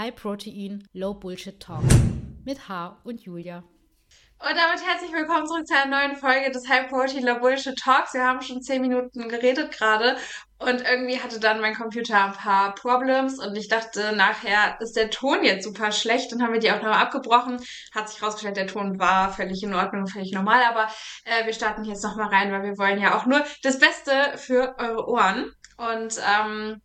High Protein, Low Bullshit Talk mit H und Julia. Und damit herzlich willkommen zurück zu einer neuen Folge des High Protein Low Bullshit Talks. Wir haben schon zehn Minuten geredet gerade und irgendwie hatte dann mein Computer ein paar Problems und ich dachte, nachher ist der Ton jetzt super schlecht. Dann haben wir die auch nochmal abgebrochen. Hat sich rausgestellt, der Ton war völlig in Ordnung, völlig normal, aber äh, wir starten jetzt nochmal rein, weil wir wollen ja auch nur das Beste für eure Ohren. Und ähm,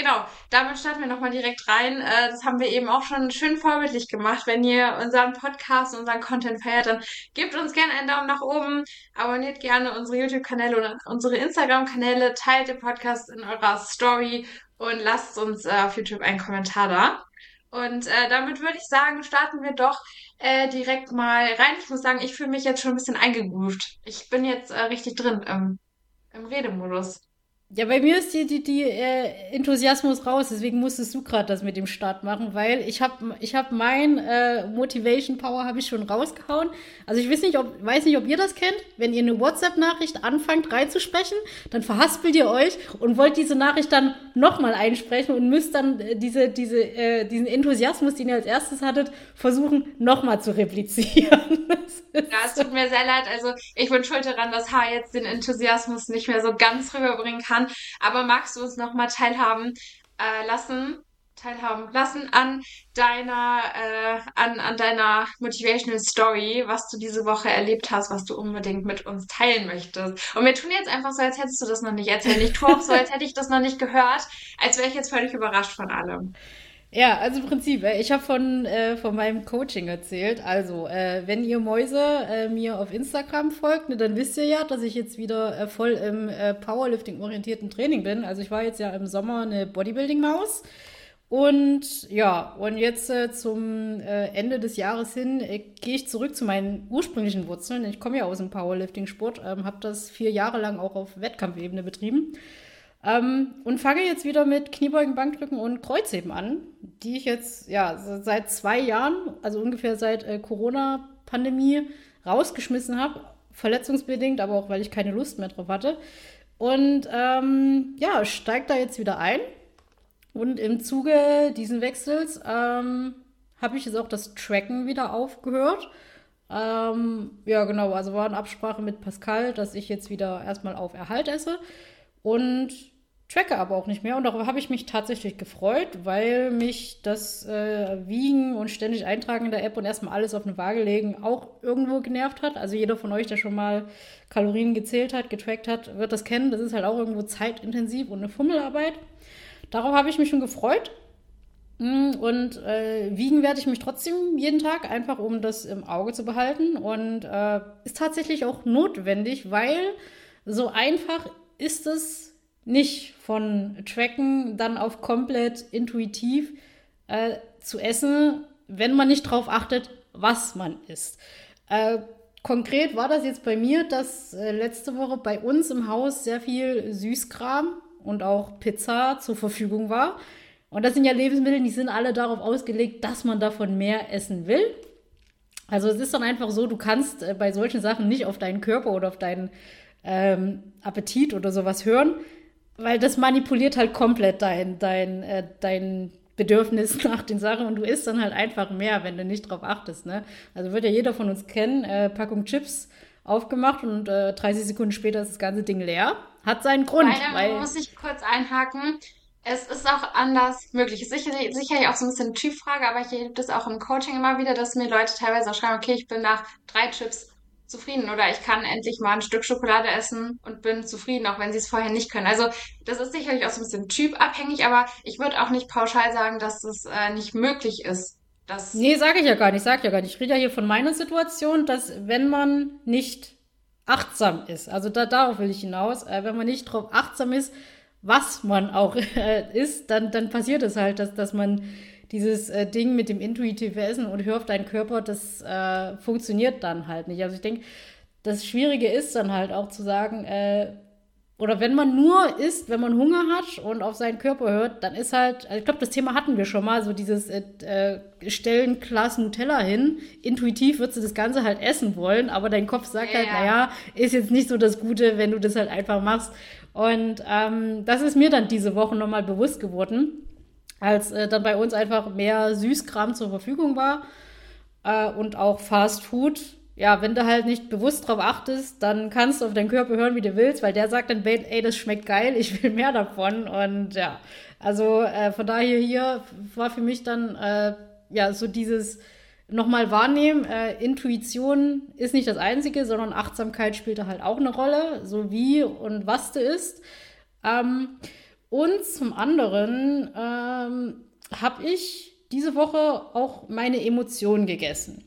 Genau, damit starten wir nochmal direkt rein. Äh, das haben wir eben auch schon schön vorbildlich gemacht. Wenn ihr unseren Podcast, unseren Content feiert, dann gebt uns gerne einen Daumen nach oben, abonniert gerne unsere YouTube-Kanäle oder unsere Instagram-Kanäle, teilt den Podcast in eurer Story und lasst uns äh, auf YouTube einen Kommentar da. Und äh, damit würde ich sagen, starten wir doch äh, direkt mal rein. Ich muss sagen, ich fühle mich jetzt schon ein bisschen eingegroovt. Ich bin jetzt äh, richtig drin im, im Redemodus. Ja, bei mir ist die, die, die äh, Enthusiasmus raus, deswegen musstest du gerade das mit dem Start machen, weil ich habe ich hab mein äh, Motivation Power habe ich schon rausgehauen. Also ich weiß nicht, ob, weiß nicht, ob ihr das kennt. Wenn ihr eine WhatsApp-Nachricht anfangt reinzusprechen, dann verhaspelt ihr euch und wollt diese Nachricht dann nochmal einsprechen und müsst dann äh, diese, diese, äh, diesen Enthusiasmus, den ihr als erstes hattet, versuchen nochmal zu replizieren. ja, es tut mir sehr leid. Also ich bin schuld daran, dass H jetzt den Enthusiasmus nicht mehr so ganz rüberbringen kann. Aber magst du uns nochmal teilhaben äh, lassen, teilhaben lassen an deiner, äh, an, an deiner Motivational Story, was du diese Woche erlebt hast, was du unbedingt mit uns teilen möchtest. Und wir tun jetzt einfach so, als hättest du das noch nicht erzählt. Ich tue auch so, als hätte ich das noch nicht gehört, als wäre ich jetzt völlig überrascht von allem. Ja, also im Prinzip, äh, ich habe von, äh, von meinem Coaching erzählt. Also, äh, wenn ihr Mäuse äh, mir auf Instagram folgt, ne, dann wisst ihr ja, dass ich jetzt wieder äh, voll im äh, Powerlifting-orientierten Training bin. Also ich war jetzt ja im Sommer eine Bodybuilding-Maus. Und ja, und jetzt zum Ende des Jahres hin gehe ich zurück zu meinen ursprünglichen Wurzeln. Ich komme ja aus dem Powerlifting-Sport, ähm, habe das vier Jahre lang auch auf Wettkampfebene betrieben. Ähm, und fange jetzt wieder mit Kniebeugen, Bankdrücken und Kreuzheben an, die ich jetzt ja seit zwei Jahren, also ungefähr seit äh, Corona-Pandemie, rausgeschmissen habe. Verletzungsbedingt, aber auch weil ich keine Lust mehr drauf hatte. Und ähm, ja, steigt da jetzt wieder ein. Und im Zuge diesen Wechsels ähm, habe ich jetzt auch das Tracken wieder aufgehört. Ähm, ja, genau, also war in Absprache mit Pascal, dass ich jetzt wieder erstmal auf Erhalt esse. Und tracke aber auch nicht mehr. Und darüber habe ich mich tatsächlich gefreut, weil mich das äh, Wiegen und ständig Eintragen in der App und erstmal alles auf eine Waage legen auch irgendwo genervt hat. Also jeder von euch, der schon mal Kalorien gezählt hat, getrackt hat, wird das kennen. Das ist halt auch irgendwo zeitintensiv und eine Fummelarbeit. Darauf habe ich mich schon gefreut. Mm, und äh, wiegen werde ich mich trotzdem jeden Tag, einfach um das im Auge zu behalten. Und äh, ist tatsächlich auch notwendig, weil so einfach ist es nicht von Tracken dann auf komplett intuitiv äh, zu essen, wenn man nicht darauf achtet, was man isst. Äh, konkret war das jetzt bei mir, dass äh, letzte Woche bei uns im Haus sehr viel Süßkram und auch Pizza zur Verfügung war. Und das sind ja Lebensmittel, die sind alle darauf ausgelegt, dass man davon mehr essen will. Also es ist dann einfach so, du kannst äh, bei solchen Sachen nicht auf deinen Körper oder auf deinen ähm, Appetit oder sowas hören, weil das manipuliert halt komplett dein, dein, äh, dein Bedürfnis nach den Sachen und du isst dann halt einfach mehr, wenn du nicht drauf achtest. Ne? Also wird ja jeder von uns kennen, äh, Packung Chips aufgemacht und äh, 30 Sekunden später ist das ganze Ding leer. Hat seinen Grund. Leider weil, muss ich kurz einhaken. Es ist auch anders möglich. Ist sicher, sicherlich auch so ein bisschen eine Typfrage, aber ich erlebe das auch im Coaching immer wieder, dass mir Leute teilweise auch schreiben, okay, ich bin nach drei Chips zufrieden oder ich kann endlich mal ein Stück Schokolade essen und bin zufrieden, auch wenn sie es vorher nicht können. Also das ist sicherlich auch so ein bisschen typabhängig, aber ich würde auch nicht pauschal sagen, dass es äh, nicht möglich ist. Dass nee, sage ich ja gar nicht, sage ja gar nicht. Ich rede ja hier von meiner Situation, dass wenn man nicht achtsam ist, also da, darauf will ich hinaus, äh, wenn man nicht darauf achtsam ist, was man auch äh, ist, dann, dann passiert es halt, dass, dass man dieses äh, Ding mit dem intuitiven Essen und hör auf deinen Körper, das äh, funktioniert dann halt nicht. Also ich denke, das Schwierige ist dann halt auch zu sagen, äh, oder wenn man nur isst, wenn man Hunger hat und auf seinen Körper hört, dann ist halt, also ich glaube, das Thema hatten wir schon mal, so dieses äh, äh Stellen Glas Nutella hin. Intuitiv würdest du das Ganze halt essen wollen, aber dein Kopf sagt ja, halt, ja. naja, ist jetzt nicht so das Gute, wenn du das halt einfach machst. Und ähm, das ist mir dann diese Woche nochmal bewusst geworden als äh, dann bei uns einfach mehr Süßkram zur Verfügung war äh, und auch Fast Food. Ja, wenn du halt nicht bewusst drauf achtest, dann kannst du auf deinen Körper hören, wie du willst, weil der sagt dann, ey, das schmeckt geil, ich will mehr davon. Und ja, also äh, von daher hier war für mich dann äh, ja so dieses nochmal wahrnehmen, äh, Intuition ist nicht das Einzige, sondern Achtsamkeit spielt da halt auch eine Rolle, so wie und was du isst. Ähm, und zum anderen ähm, habe ich diese Woche auch meine Emotionen gegessen.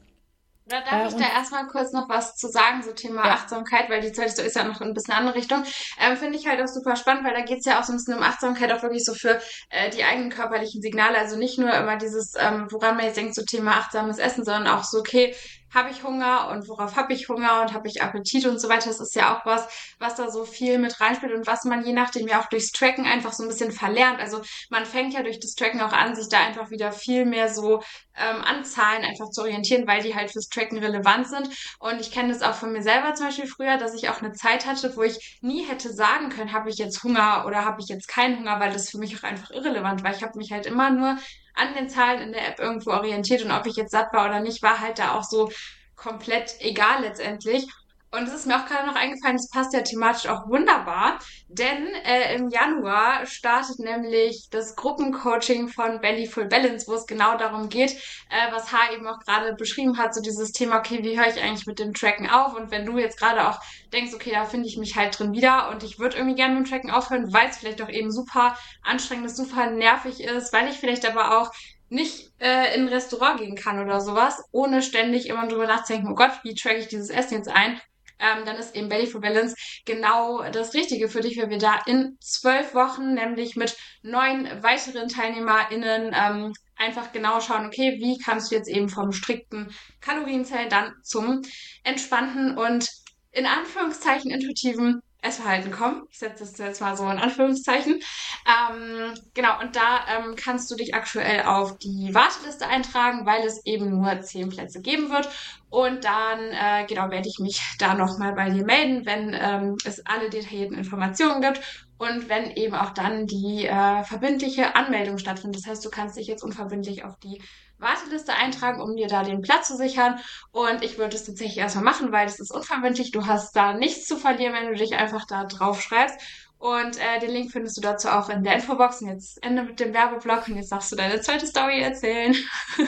Da darf äh, ich da erstmal kurz noch was zu sagen, so Thema ja. Achtsamkeit, weil die Zeit ist ja noch ein bisschen andere Richtung. Ähm, Finde ich halt auch super spannend, weil da geht's ja auch so ein bisschen um Achtsamkeit, auch wirklich so für äh, die eigenen körperlichen Signale. Also nicht nur immer dieses, ähm, woran man jetzt denkt, so Thema achtsames Essen, sondern auch so, okay, habe ich Hunger und worauf habe ich Hunger und habe ich Appetit und so weiter. Das ist ja auch was, was da so viel mit reinspielt und was man je nachdem ja auch durchs Tracken einfach so ein bisschen verlernt. Also man fängt ja durch das Tracken auch an, sich da einfach wieder viel mehr so ähm, an Zahlen einfach zu orientieren, weil die halt fürs Tracken relevant sind. Und ich kenne das auch von mir selber zum Beispiel früher, dass ich auch eine Zeit hatte, wo ich nie hätte sagen können, habe ich jetzt Hunger oder habe ich jetzt keinen Hunger, weil das für mich auch einfach irrelevant war. Ich habe mich halt immer nur an den Zahlen in der App irgendwo orientiert und ob ich jetzt satt war oder nicht, war halt da auch so komplett egal letztendlich. Und es ist mir auch gerade noch eingefallen, das passt ja thematisch auch wunderbar, denn äh, im Januar startet nämlich das Gruppencoaching von Belly Full Balance, wo es genau darum geht, äh, was H eben auch gerade beschrieben hat, so dieses Thema, okay, wie höre ich eigentlich mit dem Tracken auf? Und wenn du jetzt gerade auch denkst, okay, da finde ich mich halt drin wieder und ich würde irgendwie gerne mit dem Tracken aufhören, weil es vielleicht auch eben super anstrengend ist, super nervig ist, weil ich vielleicht aber auch nicht äh, in ein Restaurant gehen kann oder sowas, ohne ständig immer drüber nachzudenken, oh Gott, wie tracke ich dieses Essen jetzt ein? Ähm, dann ist eben Belly for Balance genau das Richtige für dich, weil wir da in zwölf Wochen, nämlich mit neun weiteren TeilnehmerInnen, ähm, einfach genau schauen, okay, wie kannst du jetzt eben vom strikten Kalorienzellen dann zum entspannten und in Anführungszeichen intuitiven Essverhalten kommen. Ich setze das jetzt mal so in Anführungszeichen. Ähm, genau, und da ähm, kannst du dich aktuell auf die Warteliste eintragen, weil es eben nur zehn Plätze geben wird. Und dann, äh, genau, werde ich mich da nochmal bei dir melden, wenn ähm, es alle detaillierten Informationen gibt und wenn eben auch dann die äh, verbindliche Anmeldung stattfindet. Das heißt, du kannst dich jetzt unverbindlich auf die Warteliste eintragen, um dir da den Platz zu sichern. Und ich würde es tatsächlich erstmal machen, weil es ist unverbindlich. Du hast da nichts zu verlieren, wenn du dich einfach da drauf schreibst. Und äh, den Link findest du dazu auch in der Infobox. Und jetzt Ende mit dem Werbeblock und jetzt darfst du deine zweite Story erzählen.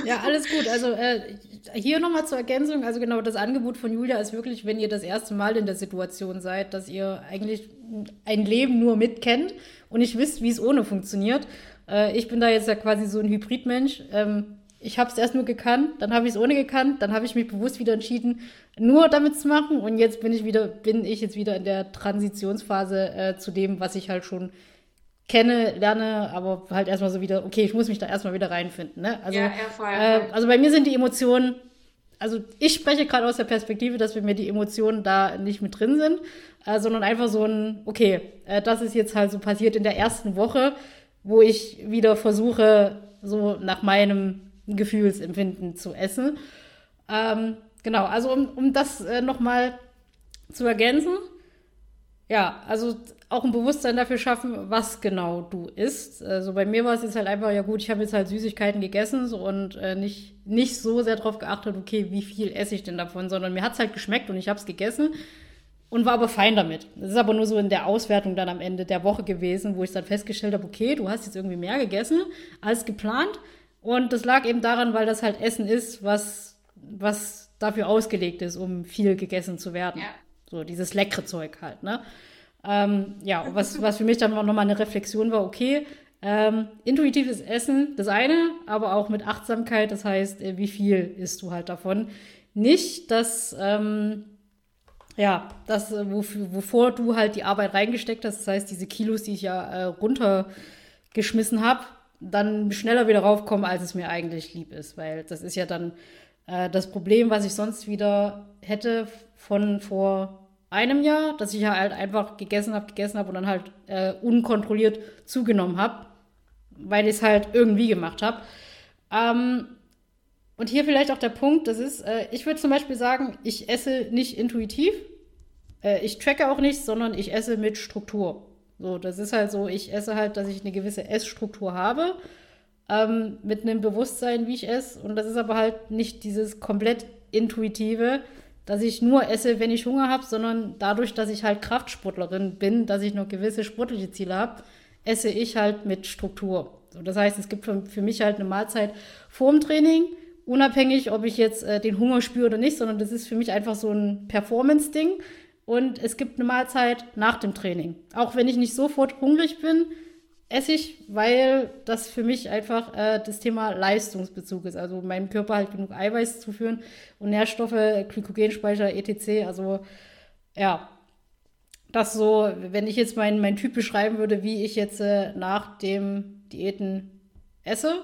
Ja, alles gut. Also äh, hier nochmal zur Ergänzung. Also genau, das Angebot von Julia ist wirklich, wenn ihr das erste Mal in der Situation seid, dass ihr eigentlich ein Leben nur mitkennt und nicht wisst, wie es ohne funktioniert. Äh, ich bin da jetzt ja quasi so ein Hybridmensch. Ähm, ich habe es erst nur gekannt, dann habe ich es ohne gekannt, dann habe ich mich bewusst wieder entschieden, nur damit zu machen und jetzt bin ich wieder, bin ich jetzt wieder in der Transitionsphase äh, zu dem, was ich halt schon kenne, lerne, aber halt erstmal so wieder, okay, ich muss mich da erstmal wieder reinfinden. Ne? Also, ja, äh, also bei mir sind die Emotionen, also ich spreche gerade aus der Perspektive, dass bei mir die Emotionen da nicht mit drin sind, äh, sondern einfach so ein, okay, äh, das ist jetzt halt so passiert in der ersten Woche, wo ich wieder versuche, so nach meinem Gefühlsempfinden zu essen. Ähm, genau, also um, um das äh, nochmal zu ergänzen, ja, also auch ein Bewusstsein dafür schaffen, was genau du isst. Also bei mir war es jetzt halt einfach, ja gut, ich habe jetzt halt Süßigkeiten gegessen so, und äh, nicht, nicht so sehr darauf geachtet, okay, wie viel esse ich denn davon, sondern mir hat es halt geschmeckt und ich habe es gegessen und war aber fein damit. Das ist aber nur so in der Auswertung dann am Ende der Woche gewesen, wo ich dann festgestellt habe, okay, du hast jetzt irgendwie mehr gegessen als geplant und das lag eben daran, weil das halt Essen ist, was, was dafür ausgelegt ist, um viel gegessen zu werden. Ja. So dieses leckere Zeug halt, ne? Ähm, ja, was, was für mich dann nochmal eine Reflexion war, okay, ähm, intuitives Essen, das eine, aber auch mit Achtsamkeit, das heißt, äh, wie viel isst du halt davon? Nicht, dass, ähm, ja, das, äh, wofür, wovor du halt die Arbeit reingesteckt hast, das heißt, diese Kilos, die ich ja äh, runtergeschmissen habe, dann schneller wieder raufkommen, als es mir eigentlich lieb ist. Weil das ist ja dann äh, das Problem, was ich sonst wieder hätte von vor einem Jahr, dass ich ja halt einfach gegessen habe, gegessen habe und dann halt äh, unkontrolliert zugenommen habe, weil ich es halt irgendwie gemacht habe. Ähm, und hier vielleicht auch der Punkt, das ist, äh, ich würde zum Beispiel sagen, ich esse nicht intuitiv, äh, ich tracke auch nicht, sondern ich esse mit Struktur. So, das ist halt so, ich esse halt, dass ich eine gewisse Essstruktur habe. ähm, mit einem Bewusstsein, wie ich esse. Und das ist aber halt nicht dieses komplett intuitive, dass ich nur esse, wenn ich Hunger habe, sondern dadurch, dass ich halt Kraftsportlerin bin, dass ich noch gewisse sportliche Ziele habe, esse ich halt mit Struktur. So, das heißt, es gibt für, für mich halt eine Mahlzeit vor dem Training, unabhängig, ob ich jetzt äh, den Hunger spüre oder nicht, sondern das ist für mich einfach so ein Performance-Ding. Und es gibt eine Mahlzeit nach dem Training. Auch wenn ich nicht sofort hungrig bin, esse ich, weil das für mich einfach äh, das Thema Leistungsbezug ist. Also meinem Körper halt genug Eiweiß zuführen und Nährstoffe, Glykogenspeicher, etc. Also ja, das so, wenn ich jetzt meinen mein Typ beschreiben würde, wie ich jetzt äh, nach dem Diäten esse.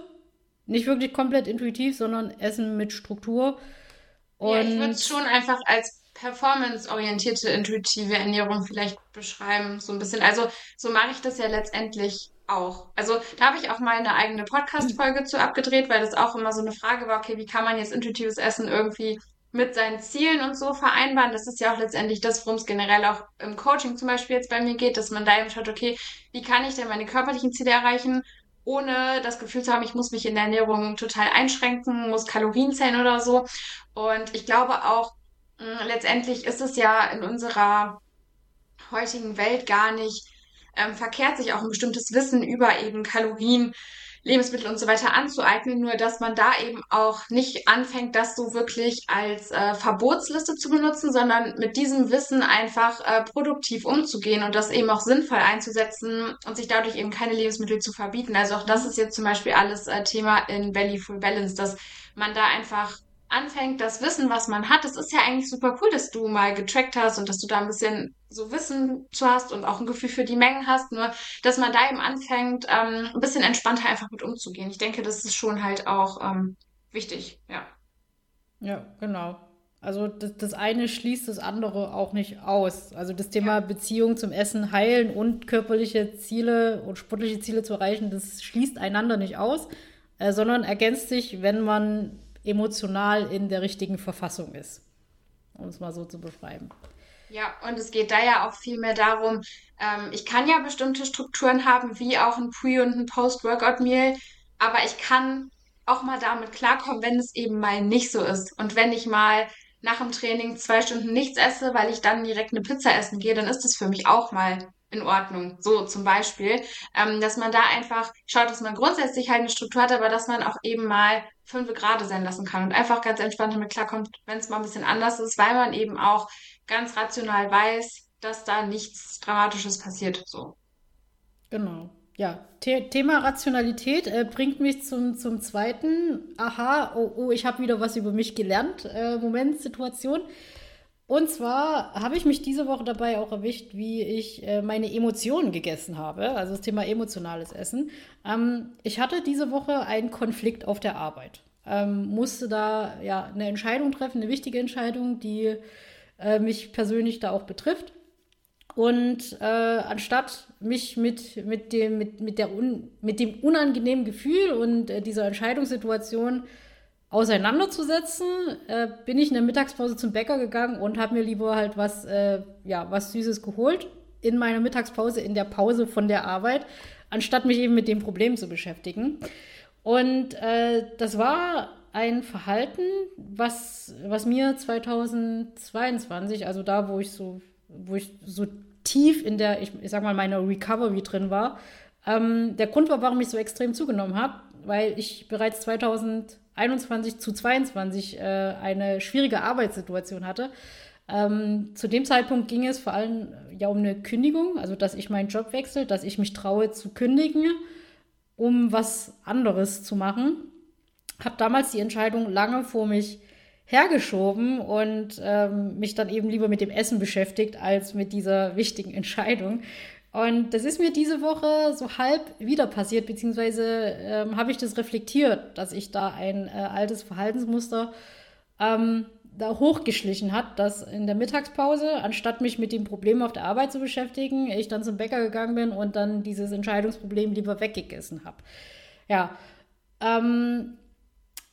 Nicht wirklich komplett intuitiv, sondern Essen mit Struktur. Und ja, ich würde es schon einfach als performanceorientierte, intuitive Ernährung vielleicht beschreiben, so ein bisschen. Also so mache ich das ja letztendlich auch. Also da habe ich auch mal eine eigene Podcast-Folge zu abgedreht, weil das auch immer so eine Frage war, okay, wie kann man jetzt intuitives Essen irgendwie mit seinen Zielen und so vereinbaren? Das ist ja auch letztendlich das, worum es generell auch im Coaching zum Beispiel jetzt bei mir geht, dass man da eben schaut, okay, wie kann ich denn meine körperlichen Ziele erreichen, ohne das Gefühl zu haben, ich muss mich in der Ernährung total einschränken, muss Kalorien zählen oder so. Und ich glaube auch, letztendlich ist es ja in unserer heutigen Welt gar nicht ähm, verkehrt, sich auch ein bestimmtes Wissen über eben Kalorien, Lebensmittel und so weiter anzueignen, nur dass man da eben auch nicht anfängt, das so wirklich als äh, Verbotsliste zu benutzen, sondern mit diesem Wissen einfach äh, produktiv umzugehen und das eben auch sinnvoll einzusetzen und sich dadurch eben keine Lebensmittel zu verbieten. Also auch das ist jetzt zum Beispiel alles äh, Thema in Belly Full Balance, dass man da einfach anfängt, das Wissen, was man hat, es ist ja eigentlich super cool, dass du mal getrackt hast und dass du da ein bisschen so Wissen zu hast und auch ein Gefühl für die Mengen hast, nur dass man da eben anfängt, ähm, ein bisschen entspannter einfach mit umzugehen. Ich denke, das ist schon halt auch ähm, wichtig, ja. Ja, genau. Also das, das eine schließt das andere auch nicht aus. Also das Thema ja. Beziehung zum Essen heilen und körperliche Ziele und sportliche Ziele zu erreichen, das schließt einander nicht aus, äh, sondern ergänzt sich, wenn man emotional in der richtigen Verfassung ist. Um es mal so zu beschreiben. Ja, und es geht da ja auch viel mehr darum, ähm, ich kann ja bestimmte Strukturen haben, wie auch ein Pre- und ein Post-Workout-Meal, aber ich kann auch mal damit klarkommen, wenn es eben mal nicht so ist. Und wenn ich mal nach dem Training zwei Stunden nichts esse, weil ich dann direkt eine Pizza essen gehe, dann ist das für mich auch mal in Ordnung. So zum Beispiel, ähm, dass man da einfach schaut, dass man grundsätzlich halt eine Struktur hat, aber dass man auch eben mal fünf Grade sein lassen kann und einfach ganz entspannt damit klarkommt, wenn es mal ein bisschen anders ist, weil man eben auch ganz rational weiß, dass da nichts Dramatisches passiert. So. Genau. Ja, The Thema Rationalität äh, bringt mich zum, zum zweiten. Aha, oh, oh ich habe wieder was über mich gelernt. Äh, Moment, Situation. Und zwar habe ich mich diese Woche dabei auch erwischt, wie ich äh, meine Emotionen gegessen habe, also das Thema emotionales Essen. Ähm, ich hatte diese Woche einen Konflikt auf der Arbeit. Ähm, musste da ja eine Entscheidung treffen, eine wichtige Entscheidung, die äh, mich persönlich da auch betrifft. Und äh, anstatt mich mit, mit, dem, mit, mit, der un, mit dem unangenehmen Gefühl und äh, dieser Entscheidungssituation auseinanderzusetzen, äh, bin ich in der Mittagspause zum Bäcker gegangen und habe mir lieber halt was, äh, ja, was Süßes geholt in meiner Mittagspause, in der Pause von der Arbeit, anstatt mich eben mit dem Problem zu beschäftigen. Und äh, das war ein Verhalten, was, was mir 2022, also da, wo ich so, wo ich so tief in der, ich, ich sag mal, meiner Recovery drin war, ähm, der Grund war, warum ich so extrem zugenommen habe, weil ich bereits 2000 21 zu 22 äh, eine schwierige Arbeitssituation hatte. Ähm, zu dem Zeitpunkt ging es vor allem ja um eine Kündigung, also dass ich meinen Job wechsle, dass ich mich traue zu kündigen, um was anderes zu machen. Habe damals die Entscheidung lange vor mich hergeschoben und ähm, mich dann eben lieber mit dem Essen beschäftigt als mit dieser wichtigen Entscheidung. Und das ist mir diese Woche so halb wieder passiert, beziehungsweise ähm, habe ich das reflektiert, dass ich da ein äh, altes Verhaltensmuster ähm, da hochgeschlichen hat, dass in der Mittagspause, anstatt mich mit dem Problem auf der Arbeit zu beschäftigen, ich dann zum Bäcker gegangen bin und dann dieses Entscheidungsproblem lieber weggegessen habe. Ja, ähm,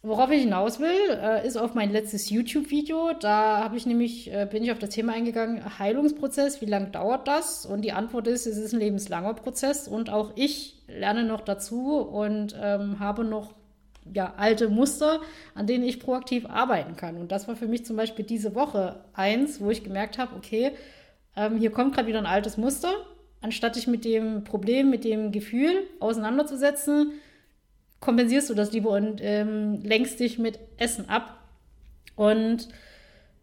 worauf ich hinaus will, äh, ist auf mein letztes YouTube-Video. Da habe ich nämlich, äh, bin ich auf das Thema eingegangen, Heilungsprozess, wie lange dauert das? Und die Antwort ist, es ist ein lebenslanger Prozess und auch ich lerne noch dazu und ähm, habe noch ja, alte Muster, an denen ich proaktiv arbeiten kann. Und das war für mich zum Beispiel diese Woche eins, wo ich gemerkt habe, okay, ähm, hier kommt gerade wieder ein altes Muster. Anstatt dich mit dem Problem, mit dem Gefühl auseinanderzusetzen, kompensierst du das lieber und ähm, lenkst dich mit Essen ab. Und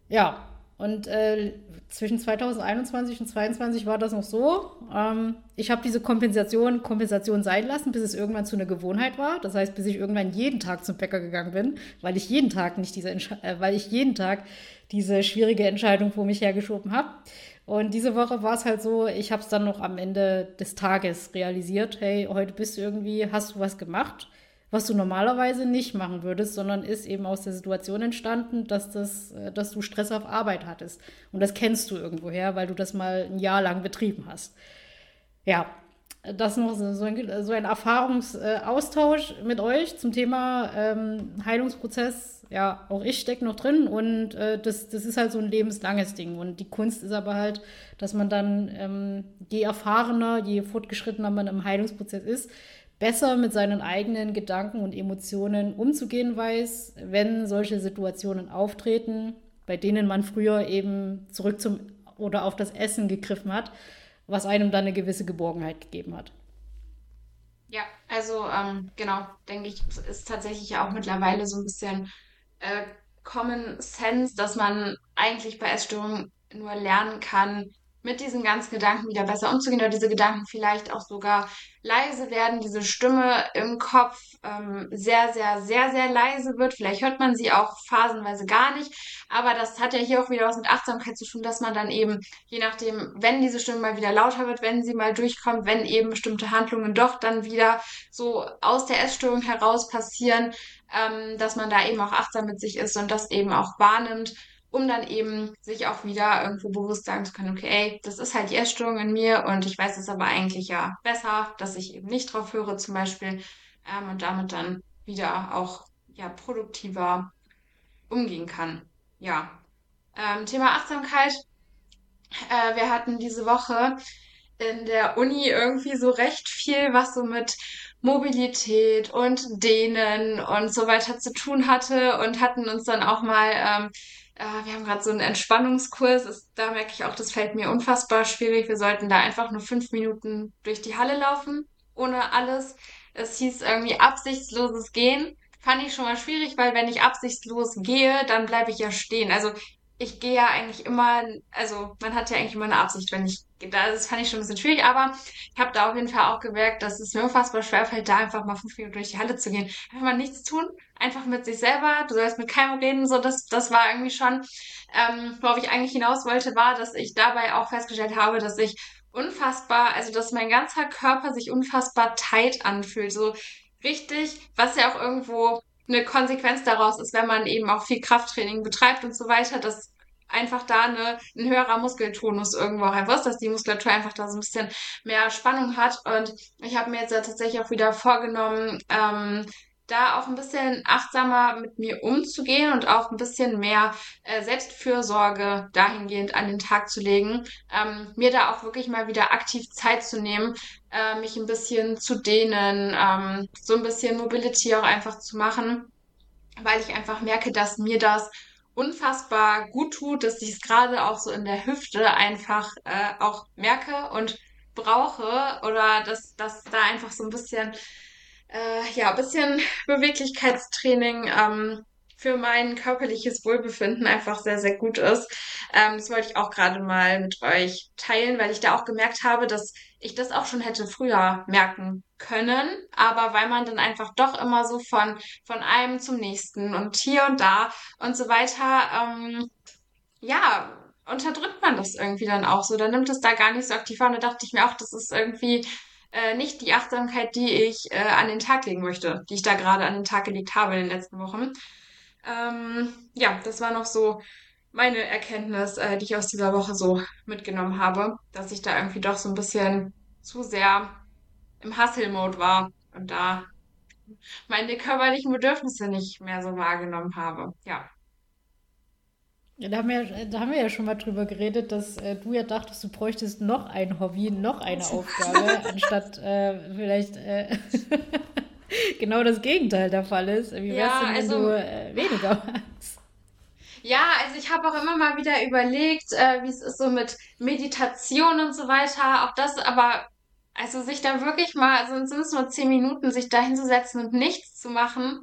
ja, und äh, zwischen 2021 und 2022 war das noch so. Ähm, ich habe diese Kompensation Kompensation sein lassen, bis es irgendwann zu einer Gewohnheit war. Das heißt, bis ich irgendwann jeden Tag zum Bäcker gegangen bin, weil ich jeden Tag nicht diese, Entsche äh, weil ich jeden Tag diese schwierige Entscheidung vor mich hergeschoben habe. Und diese Woche war es halt so, ich habe es dann noch am Ende des Tages realisiert. Hey, heute bist du irgendwie, hast du was gemacht? Was du normalerweise nicht machen würdest, sondern ist eben aus der Situation entstanden, dass, das, äh, dass du Stress auf Arbeit hattest. Und das kennst du irgendwoher, weil du das mal ein Jahr lang betrieben hast. Ja, das noch so ein, so ein Erfahrungsaustausch mit euch zum Thema ähm, Heilungsprozess. Ja, auch ich stecke noch drin und äh, das, das ist halt so ein lebenslanges Ding. Und die Kunst ist aber halt, dass man dann, ähm, je erfahrener, je fortgeschrittener man im Heilungsprozess ist, besser mit seinen eigenen Gedanken und Emotionen umzugehen weiß, wenn solche Situationen auftreten, bei denen man früher eben zurück zum oder auf das Essen gegriffen hat, was einem dann eine gewisse Geborgenheit gegeben hat. Ja, also ähm, genau, denke ich, ist tatsächlich auch mittlerweile so ein bisschen äh, Common Sense, dass man eigentlich bei Essstörungen nur lernen kann, mit diesen ganzen Gedanken wieder besser umzugehen oder diese Gedanken vielleicht auch sogar leise werden, diese Stimme im Kopf ähm, sehr, sehr, sehr, sehr leise wird. Vielleicht hört man sie auch phasenweise gar nicht, aber das hat ja hier auch wieder was mit Achtsamkeit zu tun, dass man dann eben, je nachdem, wenn diese Stimme mal wieder lauter wird, wenn sie mal durchkommt, wenn eben bestimmte Handlungen doch dann wieder so aus der Essstörung heraus passieren, ähm, dass man da eben auch achtsam mit sich ist und das eben auch wahrnimmt um dann eben sich auch wieder irgendwo bewusst sagen zu können, okay, ey, das ist halt die Essstörung in mir und ich weiß es aber eigentlich ja besser, dass ich eben nicht drauf höre zum Beispiel ähm, und damit dann wieder auch ja produktiver umgehen kann. Ja. Ähm, Thema Achtsamkeit. Äh, wir hatten diese Woche in der Uni irgendwie so recht viel, was so mit Mobilität und Dehnen und so weiter zu tun hatte und hatten uns dann auch mal ähm, äh, wir haben gerade so einen Entspannungskurs. Ist, da merke ich auch, das fällt mir unfassbar schwierig. Wir sollten da einfach nur fünf Minuten durch die Halle laufen, ohne alles. Es hieß irgendwie absichtsloses Gehen. Fand ich schon mal schwierig, weil wenn ich absichtslos gehe, dann bleibe ich ja stehen. Also ich gehe ja eigentlich immer, also man hat ja eigentlich immer eine Absicht, wenn ich das fand ich schon ein bisschen schwierig, aber ich habe da auf jeden Fall auch gemerkt, dass es mir unfassbar schwer fällt, da einfach mal fünf Minuten durch die Halle zu gehen. Einfach mal nichts tun, einfach mit sich selber, du sollst mit keinem reden, so das, das war irgendwie schon, ähm, worauf ich eigentlich hinaus wollte, war, dass ich dabei auch festgestellt habe, dass ich unfassbar, also dass mein ganzer Körper sich unfassbar tight anfühlt, so richtig, was ja auch irgendwo eine Konsequenz daraus ist, wenn man eben auch viel Krafttraining betreibt und so weiter, dass einfach da eine, ein höherer Muskeltonus irgendwo auch ist, dass die Muskulatur einfach da so ein bisschen mehr Spannung hat. Und ich habe mir jetzt ja tatsächlich auch wieder vorgenommen, ähm, da auch ein bisschen achtsamer mit mir umzugehen und auch ein bisschen mehr äh, Selbstfürsorge dahingehend an den Tag zu legen, ähm, mir da auch wirklich mal wieder aktiv Zeit zu nehmen, äh, mich ein bisschen zu dehnen, ähm, so ein bisschen Mobility auch einfach zu machen, weil ich einfach merke, dass mir das unfassbar gut tut, dass ich es gerade auch so in der Hüfte einfach äh, auch merke und brauche oder dass, dass da einfach so ein bisschen äh, ja, bisschen Beweglichkeitstraining ähm, für mein körperliches Wohlbefinden einfach sehr, sehr gut ist. Ähm, das wollte ich auch gerade mal mit euch teilen, weil ich da auch gemerkt habe, dass ich das auch schon hätte früher merken können, aber weil man dann einfach doch immer so von, von einem zum nächsten und hier und da und so weiter, ähm, ja, unterdrückt man das irgendwie dann auch so. Dann nimmt es da gar nicht so aktiv an. Da dachte ich mir auch, das ist irgendwie äh, nicht die Achtsamkeit, die ich äh, an den Tag legen möchte, die ich da gerade an den Tag gelegt habe in den letzten Wochen. Ähm, ja, das war noch so meine Erkenntnis, äh, die ich aus dieser Woche so mitgenommen habe, dass ich da irgendwie doch so ein bisschen zu sehr im Hustle-Mode war und da meine körperlichen Bedürfnisse nicht mehr so wahrgenommen habe. Ja. Ja, da haben wir, ja- da haben wir ja schon mal drüber geredet, dass äh, du ja dachtest, du bräuchtest noch ein Hobby, noch eine Aufgabe, anstatt äh, vielleicht äh, genau das Gegenteil der Fall ist. Wie wär's Ja, denn, wenn also du äh, weniger hast? Ja, also ich habe auch immer mal wieder überlegt, äh, wie es ist so mit Meditation und so weiter. Auch das, aber also sich da wirklich mal, also sind es nur zehn Minuten, sich da hinzusetzen und nichts zu machen.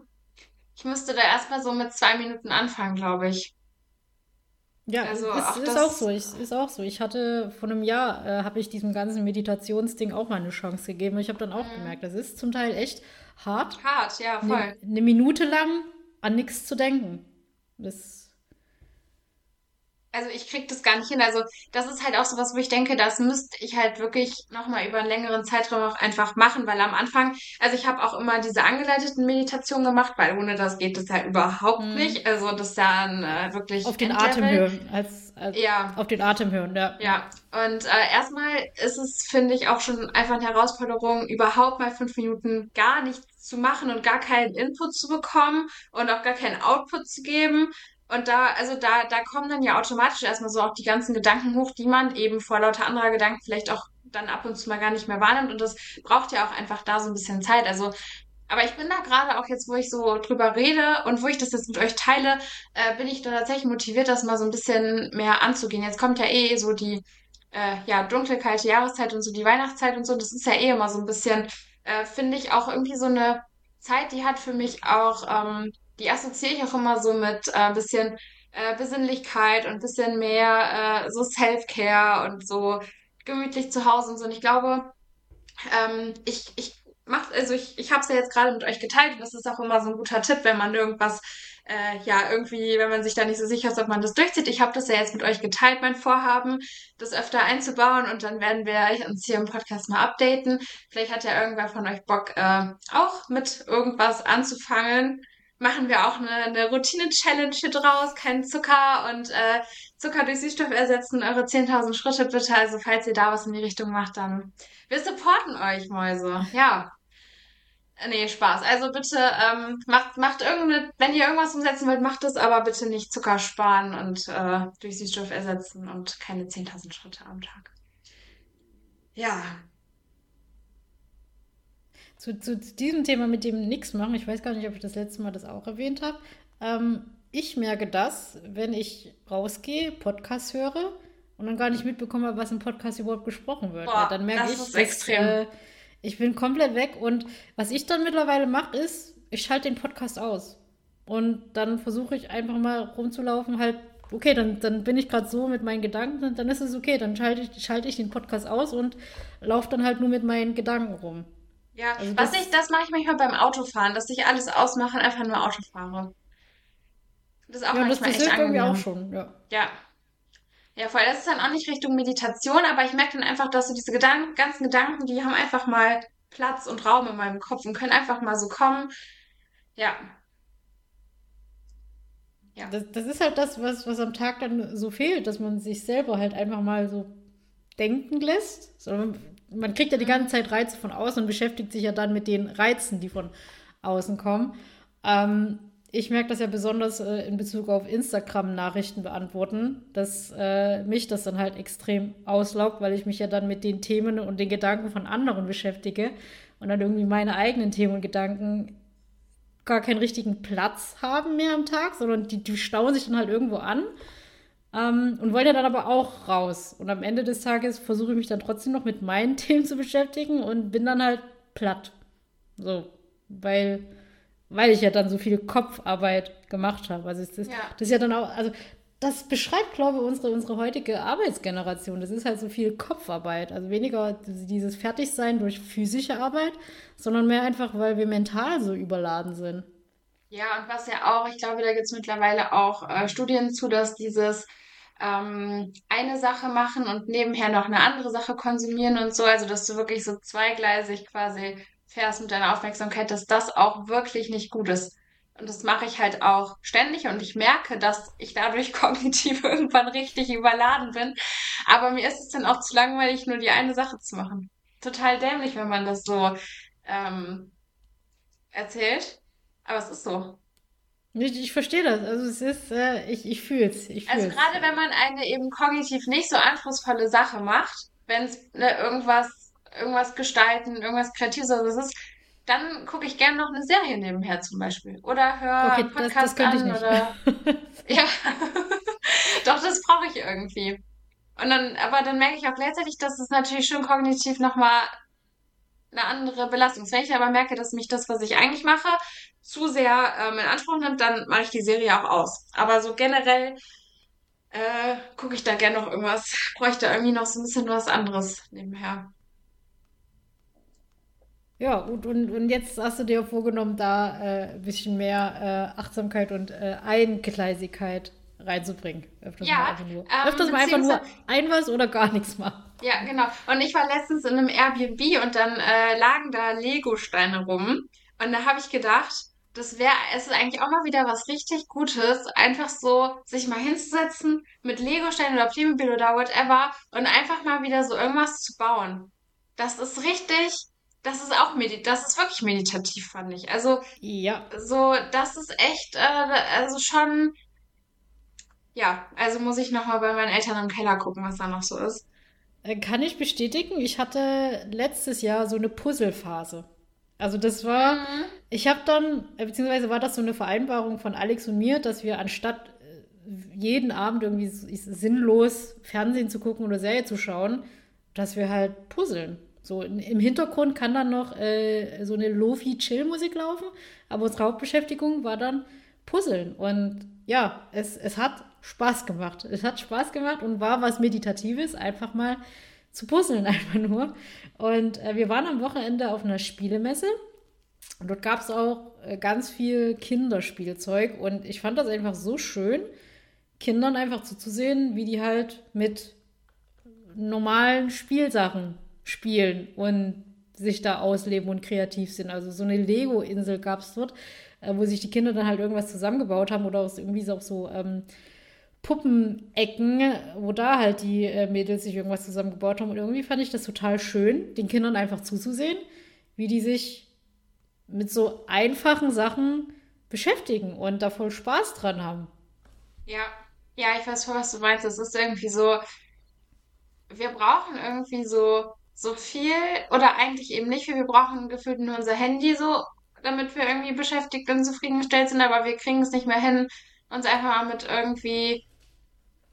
Ich müsste da erstmal so mit zwei Minuten anfangen, glaube ich. Ja, Also ist, auch ist auch so. Ich, ist auch so. Ich hatte vor einem Jahr, äh, habe ich diesem ganzen Meditationsding auch mal eine Chance gegeben. Ich habe dann auch mh, gemerkt, das ist zum Teil echt hart, hart, ja, eine, voll. eine Minute lang an nichts zu denken. Das, Also ich krieg das gar nicht hin. Also das ist halt auch so was, wo ich denke, das müsste ich halt wirklich nochmal über einen längeren Zeitraum auch einfach machen, weil am Anfang, also ich habe auch immer diese angeleiteten Meditationen gemacht, weil ohne das geht es ja überhaupt hm. nicht. Also das ist ja ein äh, Auf wirklich den Atem hören, als, als Ja, auf den Atem hören, ja, ja. ja. Und äh, erstmal ist es, finde ich, auch schon einfach eine Herausforderung, überhaupt mal fünf Minuten gar nichts zu machen und gar keinen Input zu bekommen und auch gar keinen Output zu geben. Und da, also da, da kommen dann ja automatisch erstmal so auch die ganzen Gedanken hoch, die man eben vor lauter anderer Gedanken vielleicht auch dann ab und zu mal gar nicht mehr wahrnimmt. Und das braucht ja auch einfach da so ein bisschen Zeit. Also, aber ich bin da gerade auch jetzt, wo ich so drüber rede und wo ich das jetzt mit euch teile, äh, bin ich da tatsächlich motiviert, das mal so ein bisschen mehr anzugehen. Jetzt kommt ja eh so die äh, ja, dunkle, kalte Jahreszeit und so die Weihnachtszeit und so. Das ist ja eh immer so ein bisschen, äh, finde ich, auch irgendwie so eine Zeit, die hat für mich auch, ähm, die assoziiere ich auch immer so mit äh, bisschen äh, Besinnlichkeit und bisschen mehr äh, so Self-Care und so gemütlich zu Hause und so. Und ich glaube, ähm, ich, ich mach, also ich, ich habe es ja jetzt gerade mit euch geteilt und das ist auch immer so ein guter Tipp, wenn man irgendwas, äh, ja, irgendwie, wenn man sich da nicht so sicher ist, ob man das durchzieht. Ich habe das ja jetzt mit euch geteilt, mein Vorhaben, das öfter einzubauen und dann werden wir uns hier im Podcast mal updaten. Vielleicht hat ja irgendwer von euch Bock, äh, auch mit irgendwas anzufangen. Machen wir auch eine, eine Routine-Challenge hier draus, kein Zucker und äh, Zucker durch Süßstoff ersetzen, eure 10.000 Schritte bitte. Also falls ihr da was in die Richtung macht, dann wir supporten euch, Mäuse. Ja. Äh, Nee, Spaß. Also bitte ähm, macht, macht irgendeine, wenn ihr irgendwas umsetzen wollt, macht es, aber bitte nicht Zucker sparen und äh, durch Süßstoff ersetzen und keine 10.000 Schritte am Tag. Ja. Zu, zu, diesem Thema mit dem Nix machen, ich weiß gar nicht, ob ich das letzte Mal das auch erwähnt habe. Ähm, ich merke das, wenn ich rausgehe, Podcast höre und dann gar nicht mitbekomme, was im Podcast überhaupt gesprochen wird. Boah, dann merke das ich, ist dass extrem. äh, ich bin komplett weg und was ich dann mittlerweile mache, ist, ich schalte den Podcast aus. Und dann versuche ich einfach mal rumzulaufen, halt, okay, dann, dann bin ich gerade so mit meinen Gedanken, dann ist es okay, dann schalte ich, schalte ich den Podcast aus und laufe dann halt nur mit meinen Gedanken rum. Ja, Also was ich, das, mache ich manchmal beim Autofahren, dass ich alles ausmache und einfach nur Auto fahre. Das ist auch ja, manchmal das echt hilft irgendwie auch angenehm. schon, ja. Ja. Ja, voll. Das ist dann auch nicht Richtung Meditation, aber ich merke dann einfach, dass so diese Gedanken, ganzen Gedanken, die haben einfach mal Platz und Raum in meinem Kopf und können einfach mal so kommen. Ja, ja, Das, das ist halt das, was, was am Tag dann so fehlt, dass man sich selber halt einfach mal so denken lässt. So, man kriegt ja die ganze. Zeit Reize von außen und beschäftigt sich ja dann mit den Reizen, die von außen kommen. Ähm, ich merke das ja besonders äh, in Bezug auf Instagram-Nachrichten beantworten, dass äh, mich das dann halt extrem auslaugt, weil ich mich ja dann mit den Themen und den Gedanken von anderen beschäftige und dann irgendwie meine eigenen Themen und Gedanken gar keinen richtigen Platz haben mehr am Tag, sondern die, die stauen sich dann halt irgendwo an ähm, und wollen ja dann aber auch raus. Und am Ende des Tages versuche ich mich dann trotzdem noch mit meinen Themen zu beschäftigen und bin dann halt platt. So, weil, weil ich ja dann so viel Kopfarbeit gemacht habe. Also ist, ja, das ist ja dann auch, also das beschreibt, glaube ich, unsere, unsere heutige Arbeitsgeneration. Das ist halt so viel Kopfarbeit. Also weniger dieses Fertigsein durch physische Arbeit, sondern mehr einfach, weil wir mental so überladen sind. ja, und was ja auch, ich glaube, da gibt es mittlerweile auch äh, Studien zu, dass dieses ähm, eine Sache machen und nebenher noch eine andere Sache konsumieren und so, also dass du wirklich so zweigleisig quasi fährst mit deiner Aufmerksamkeit, dass das auch wirklich nicht gut ist. Und das mache ich halt auch ständig und ich merke, dass ich dadurch kognitiv irgendwann richtig überladen bin. Aber mir ist es dann auch zu langweilig, nur die eine Sache zu machen. Total dämlich, wenn man das so ähm, erzählt, aber es ist so. Ich, ich verstehe das. Also es ist, äh, ich, ich fühle es. Also gerade wenn man eine eben kognitiv nicht so anspruchsvolle Sache macht, wenn es ne, irgendwas, irgendwas gestalten, irgendwas Kreatives oder so ist, dann gucke ich gerne noch eine Serie nebenher zum Beispiel. Oder höre Okay, das, das Podcast könnte ich an oder ja, doch, das brauche ich irgendwie. Und dann, aber dann merke ich auch gleichzeitig, dass es natürlich schon kognitiv nochmal eine andere Belastung. Wenn ich aber merke, dass mich das, was ich eigentlich mache, zu sehr ähm, in Anspruch nimmt, dann mache ich die Serie auch aus. Aber so generell äh, gucke ich da gerne noch irgendwas, bräuchte irgendwie noch so ein bisschen was anderes nebenher. Ja, und, und, und jetzt hast du dir vorgenommen, da äh, ein bisschen mehr äh, Achtsamkeit und äh, Eingleisigkeit reinzubringen. Öfters mal Ja, einfach nur. ähm, Öfters mal einfach nur ein was oder gar nichts machen. ja, genau. Und ich war letztens in einem Airbnb und dann äh, lagen da Lego-Steine rum. Und da habe ich gedacht, das wäre, es ist eigentlich auch mal wieder was richtig Gutes, einfach so sich mal hinzusetzen mit Lego-Steinen oder Playmobil oder whatever und einfach mal wieder so irgendwas zu bauen. Das ist richtig, das ist auch medit, das ist wirklich meditativ, fand ich. Also Ja, so, das ist echt, äh, also schon, ja, also muss ich noch mal bei meinen Eltern im Keller gucken, was da noch so ist. äh, kann ich bestätigen. Ich hatte letztes Jahr so eine Puzzlephase. Also das war, Mhm. ich habe dann, äh, beziehungsweise war das so eine Vereinbarung von Alex und mir, dass wir anstatt äh, jeden Abend irgendwie sinnlos Fernsehen zu gucken oder Serie zu schauen, dass wir halt puzzeln. So in, im Hintergrund kann dann noch äh, so eine Lofi-Chill-Musik laufen, aber unsere Hauptbeschäftigung war dann Puzzeln. Und ja, es, es hat Spaß gemacht. Es hat Spaß gemacht und war was Meditatives, einfach mal zu puzzeln, einfach nur. Und äh, wir waren am Wochenende auf einer Spielemesse und dort gab es auch äh, ganz viel Kinderspielzeug und ich fand das einfach so schön, Kindern einfach zuzusehen, wie die halt mit normalen Spielsachen spielen und sich da ausleben und kreativ sind. Also so eine Lego-Insel gab es dort, äh, wo sich die Kinder dann halt irgendwas zusammengebaut haben oder aus irgendwie auch so ähm, Puppenecken, wo da halt die äh, Mädels sich irgendwas zusammengebaut haben. Und irgendwie fand ich das total schön, den Kindern einfach zuzusehen, wie die sich mit so einfachen Sachen beschäftigen und da voll Spaß dran haben. Ja, ja, ich weiß voll, was du meinst. Es ist irgendwie so, wir brauchen irgendwie so, so viel oder eigentlich eben nicht viel. Wir brauchen gefühlt nur unser Handy so, damit wir irgendwie beschäftigt und zufriedengestellt sind, aber wir kriegen es nicht mehr hin, uns einfach mal mit irgendwie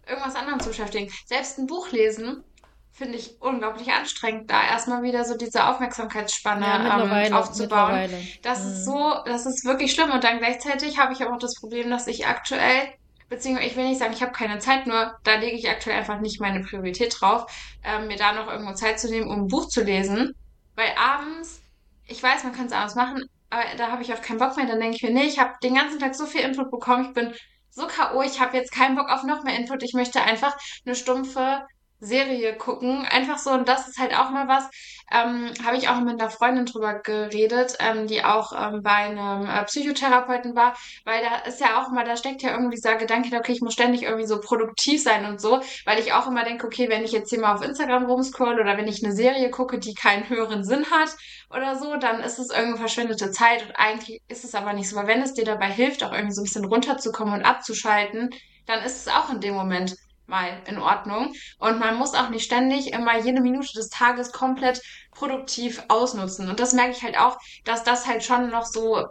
irgendwas anderem zu beschäftigen. Selbst ein Buch lesen finde ich unglaublich anstrengend, da erstmal wieder so diese Ja, Aufmerksamkeitsspanne ähm, mittlerweile, aufzubauen. Das ist Hm. so, das ist wirklich schlimm. Und dann gleichzeitig habe ich aber auch das Problem, dass ich aktuell, beziehungsweise ich will nicht sagen, ich habe keine Zeit, nur da lege ich aktuell einfach nicht meine Priorität drauf, ähm, mir da noch irgendwo Zeit zu nehmen, um ein Buch zu lesen. Weil abends, ich weiß, man kann es abends machen, aber da habe ich oft keinen Bock mehr. Dann denke ich mir, nee, ich habe den ganzen Tag so viel Input bekommen, ich bin so K.O., ich habe jetzt keinen Bock auf noch mehr Input. Ich möchte einfach eine stumpfe Serie gucken. Einfach so, und das ist halt auch mal was, ähm, habe ich auch mit einer Freundin drüber geredet, ähm, die auch ähm, bei einem äh, Psychotherapeuten war, weil da ist ja auch immer, da steckt ja irgendwie dieser Gedanke, okay, ich muss ständig irgendwie so produktiv sein und so, weil ich auch immer denke, okay, wenn ich jetzt hier mal auf Instagram rumscroll oder wenn ich eine Serie gucke, die keinen höheren Sinn hat oder so, dann ist es irgendwie verschwendete Zeit und eigentlich ist es aber nicht so, weil wenn es dir dabei hilft, auch irgendwie so ein bisschen runterzukommen und abzuschalten, dann ist es auch in dem Moment mal in Ordnung. Und man muss auch nicht ständig immer jede Minute des Tages komplett produktiv ausnutzen. Und das merke ich halt auch, dass das halt schon noch so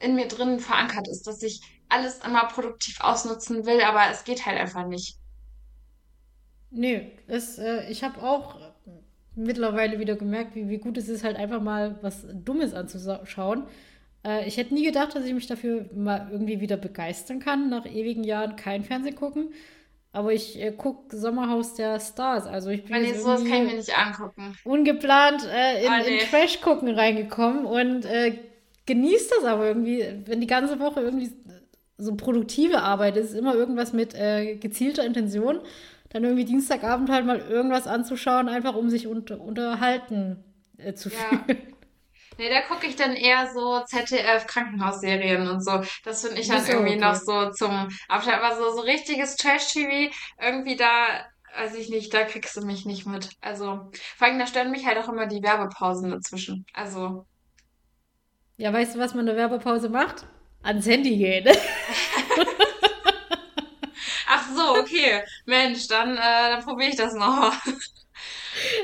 in mir drin verankert ist, dass ich alles immer produktiv ausnutzen will, aber es geht halt einfach nicht. Nee, es, äh, ich habe auch mittlerweile wieder gemerkt, wie, wie gut es ist, halt einfach mal was Dummes anzuschauen. Äh, ich hätte nie gedacht, dass ich mich dafür mal irgendwie wieder begeistern kann, nach ewigen Jahren kein Fernsehen gucken. Aber ich äh, gucke Sommerhaus der Stars. Also ich bin nee, sowas kann ich mir nicht angucken. ungeplant äh, in, Ah, in nee. Trash-Gucken reingekommen und äh, genießt das aber irgendwie, wenn die ganze Woche irgendwie so produktive Arbeit ist, immer irgendwas mit äh, gezielter Intention, dann irgendwie Dienstagabend halt mal irgendwas anzuschauen, einfach um sich unter, unterhalten äh, zu Ja. fühlen. Nee, da gucke ich dann eher so ZDF Krankenhausserien und so. Das finde ich dann auch irgendwie noch okay. so zum Abschalten. Aber so, so richtiges Trash-TV, irgendwie da, weiß ich nicht, da kriegst du mich nicht mit. Also, vor allem, da stören mich halt auch immer die Werbepausen dazwischen. Also, Ja, weißt du, was man in der Werbepause macht? Ans Handy gehen. Ach so, okay. Mensch, dann, äh, dann probiere ich das noch.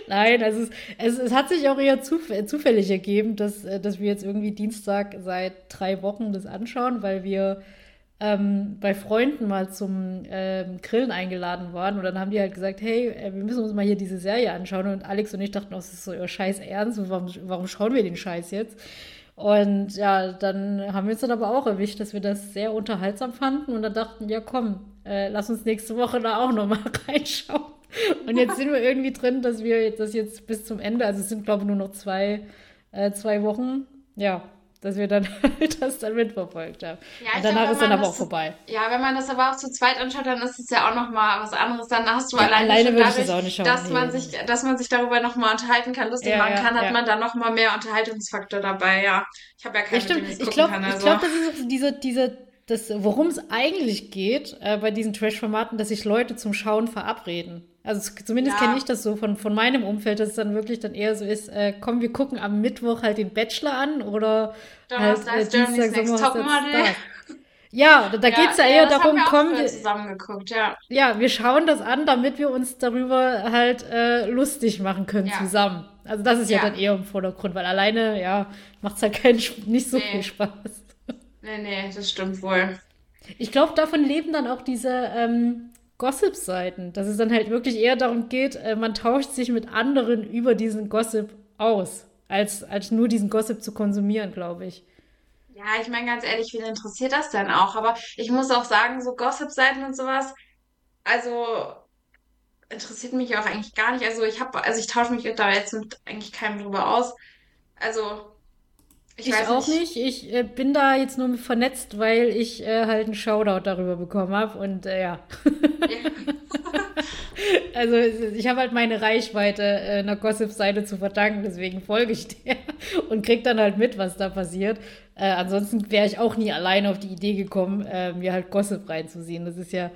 Nein, also es, es, es hat sich auch eher zuf zufällig ergeben, dass, äh, dass wir jetzt irgendwie Dienstag seit drei Wochen das anschauen, weil wir ähm, bei Freunden mal zum ähm, Grillen eingeladen waren und dann haben die halt gesagt, hey, äh, wir müssen uns mal hier diese Serie anschauen und Alex und ich dachten, oh, das ist so ihr Scheiß ernst warum, warum schauen wir den Scheiß jetzt? Und ja, dann haben wir uns dann aber auch erwischt, dass wir das sehr unterhaltsam fanden und dann dachten, ja komm, äh, lass uns nächste Woche da auch nochmal reinschauen. Und jetzt sind wir irgendwie drin, dass wir das jetzt bis zum Ende, also es sind glaube ich nur noch zwei, äh, zwei Wochen, ja, dass wir dann das dann mitverfolgt haben. Ja, und danach glaube, ist dann aber auch vorbei. Ja, wenn man das aber auch zu zweit anschaut, dann ist es ja auch nochmal was anderes. Dann hast du ja, alleine, alleine ich das auch nicht schauen. Dass, nee. man sich, dass man sich darüber nochmal unterhalten kann, lustig ja, machen kann, ja, hat man dann nochmal mehr Unterhaltungsfaktor dabei. Ja, ich habe ja keine, ja, Ich glaube, also. glaub, das ist diese, diese worum es eigentlich geht äh, bei diesen Trash-Formaten, dass sich Leute zum Schauen verabreden. Also zumindest ja. kenne ich das so von, von meinem Umfeld, dass es dann wirklich dann eher so ist, äh, komm, wir gucken am Mittwoch halt den Bachelor an oder halt äh, Dienstag, Sommer, ja, da, da ja, geht es ja, eher darum, komm, wir, zusammengeguckt, ja. ja, wir schauen das an, damit wir uns darüber halt äh, lustig machen können ja. zusammen. Also das ist ja. ja. dann eher im Vordergrund, weil alleine, ja, macht es halt keinen, nicht so nee. viel Spaß. Nee, nee, das stimmt wohl. Ich glaube, davon leben dann auch diese ähm, Gossip-Seiten, dass es dann halt wirklich eher darum geht, äh, man tauscht sich mit anderen über diesen Gossip aus, als, als nur diesen Gossip zu konsumieren, glaube ich. Ja, ich meine ganz ehrlich, wen interessiert das denn auch? Aber ich muss auch sagen, so Gossip-Seiten und sowas, also interessiert mich auch eigentlich gar nicht. Also ich habe, also ich tausche mich da jetzt mit eigentlich keinem drüber aus. Also ich, ich auch nicht. nicht. Ich äh, bin da jetzt nur vernetzt, weil ich äh, halt einen Shoutout darüber bekommen habe und äh, ja. ja. also ich habe halt meine Reichweite äh, einer Gossip-Seite zu verdanken, deswegen folge ich der und krieg dann halt mit, was da passiert. Äh, ansonsten wäre ich auch nie alleine auf die Idee gekommen, äh, mir halt Gossip reinzusehen. Das ist ja,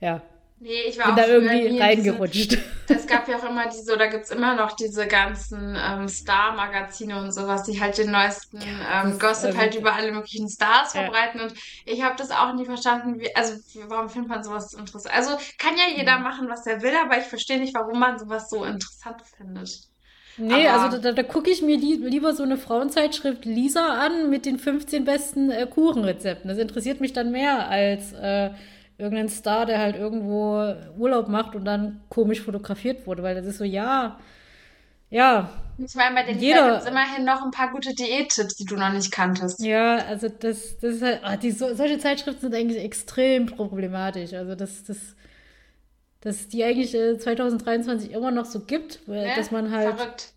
ja, Nee, ich war bin auch da irgendwie reingerutscht. Es gab ja auch immer diese, oder gibt es immer noch diese ganzen ähm, Star-Magazine und sowas, die halt den neuesten ähm, Gossip halt über alle möglichen Stars ja. verbreiten. Und ich habe das auch nie verstanden, wie, also warum findet man sowas interessant? Also kann ja jeder mhm. machen, was er will, aber ich verstehe nicht, warum man sowas so interessant findet. Nee, aber also da, da gucke ich mir li lieber so eine Frauenzeitschrift Lisa an mit den 15 besten äh, Kuchenrezepten. Das interessiert mich dann mehr als äh, irgendein Star, der halt irgendwo Urlaub macht und dann komisch fotografiert wurde, weil das ist so, ja, ja. Ich meine, bei den jeder gibt es immerhin noch ein paar gute Diättipps, die du noch nicht kanntest. Ja, also das, das ist halt, ach, die, so, solche Zeitschriften sind eigentlich extrem problematisch. Also das, das, dass die eigentlich äh, 2023 immer noch so gibt, ne? dass man halt. Verrückt.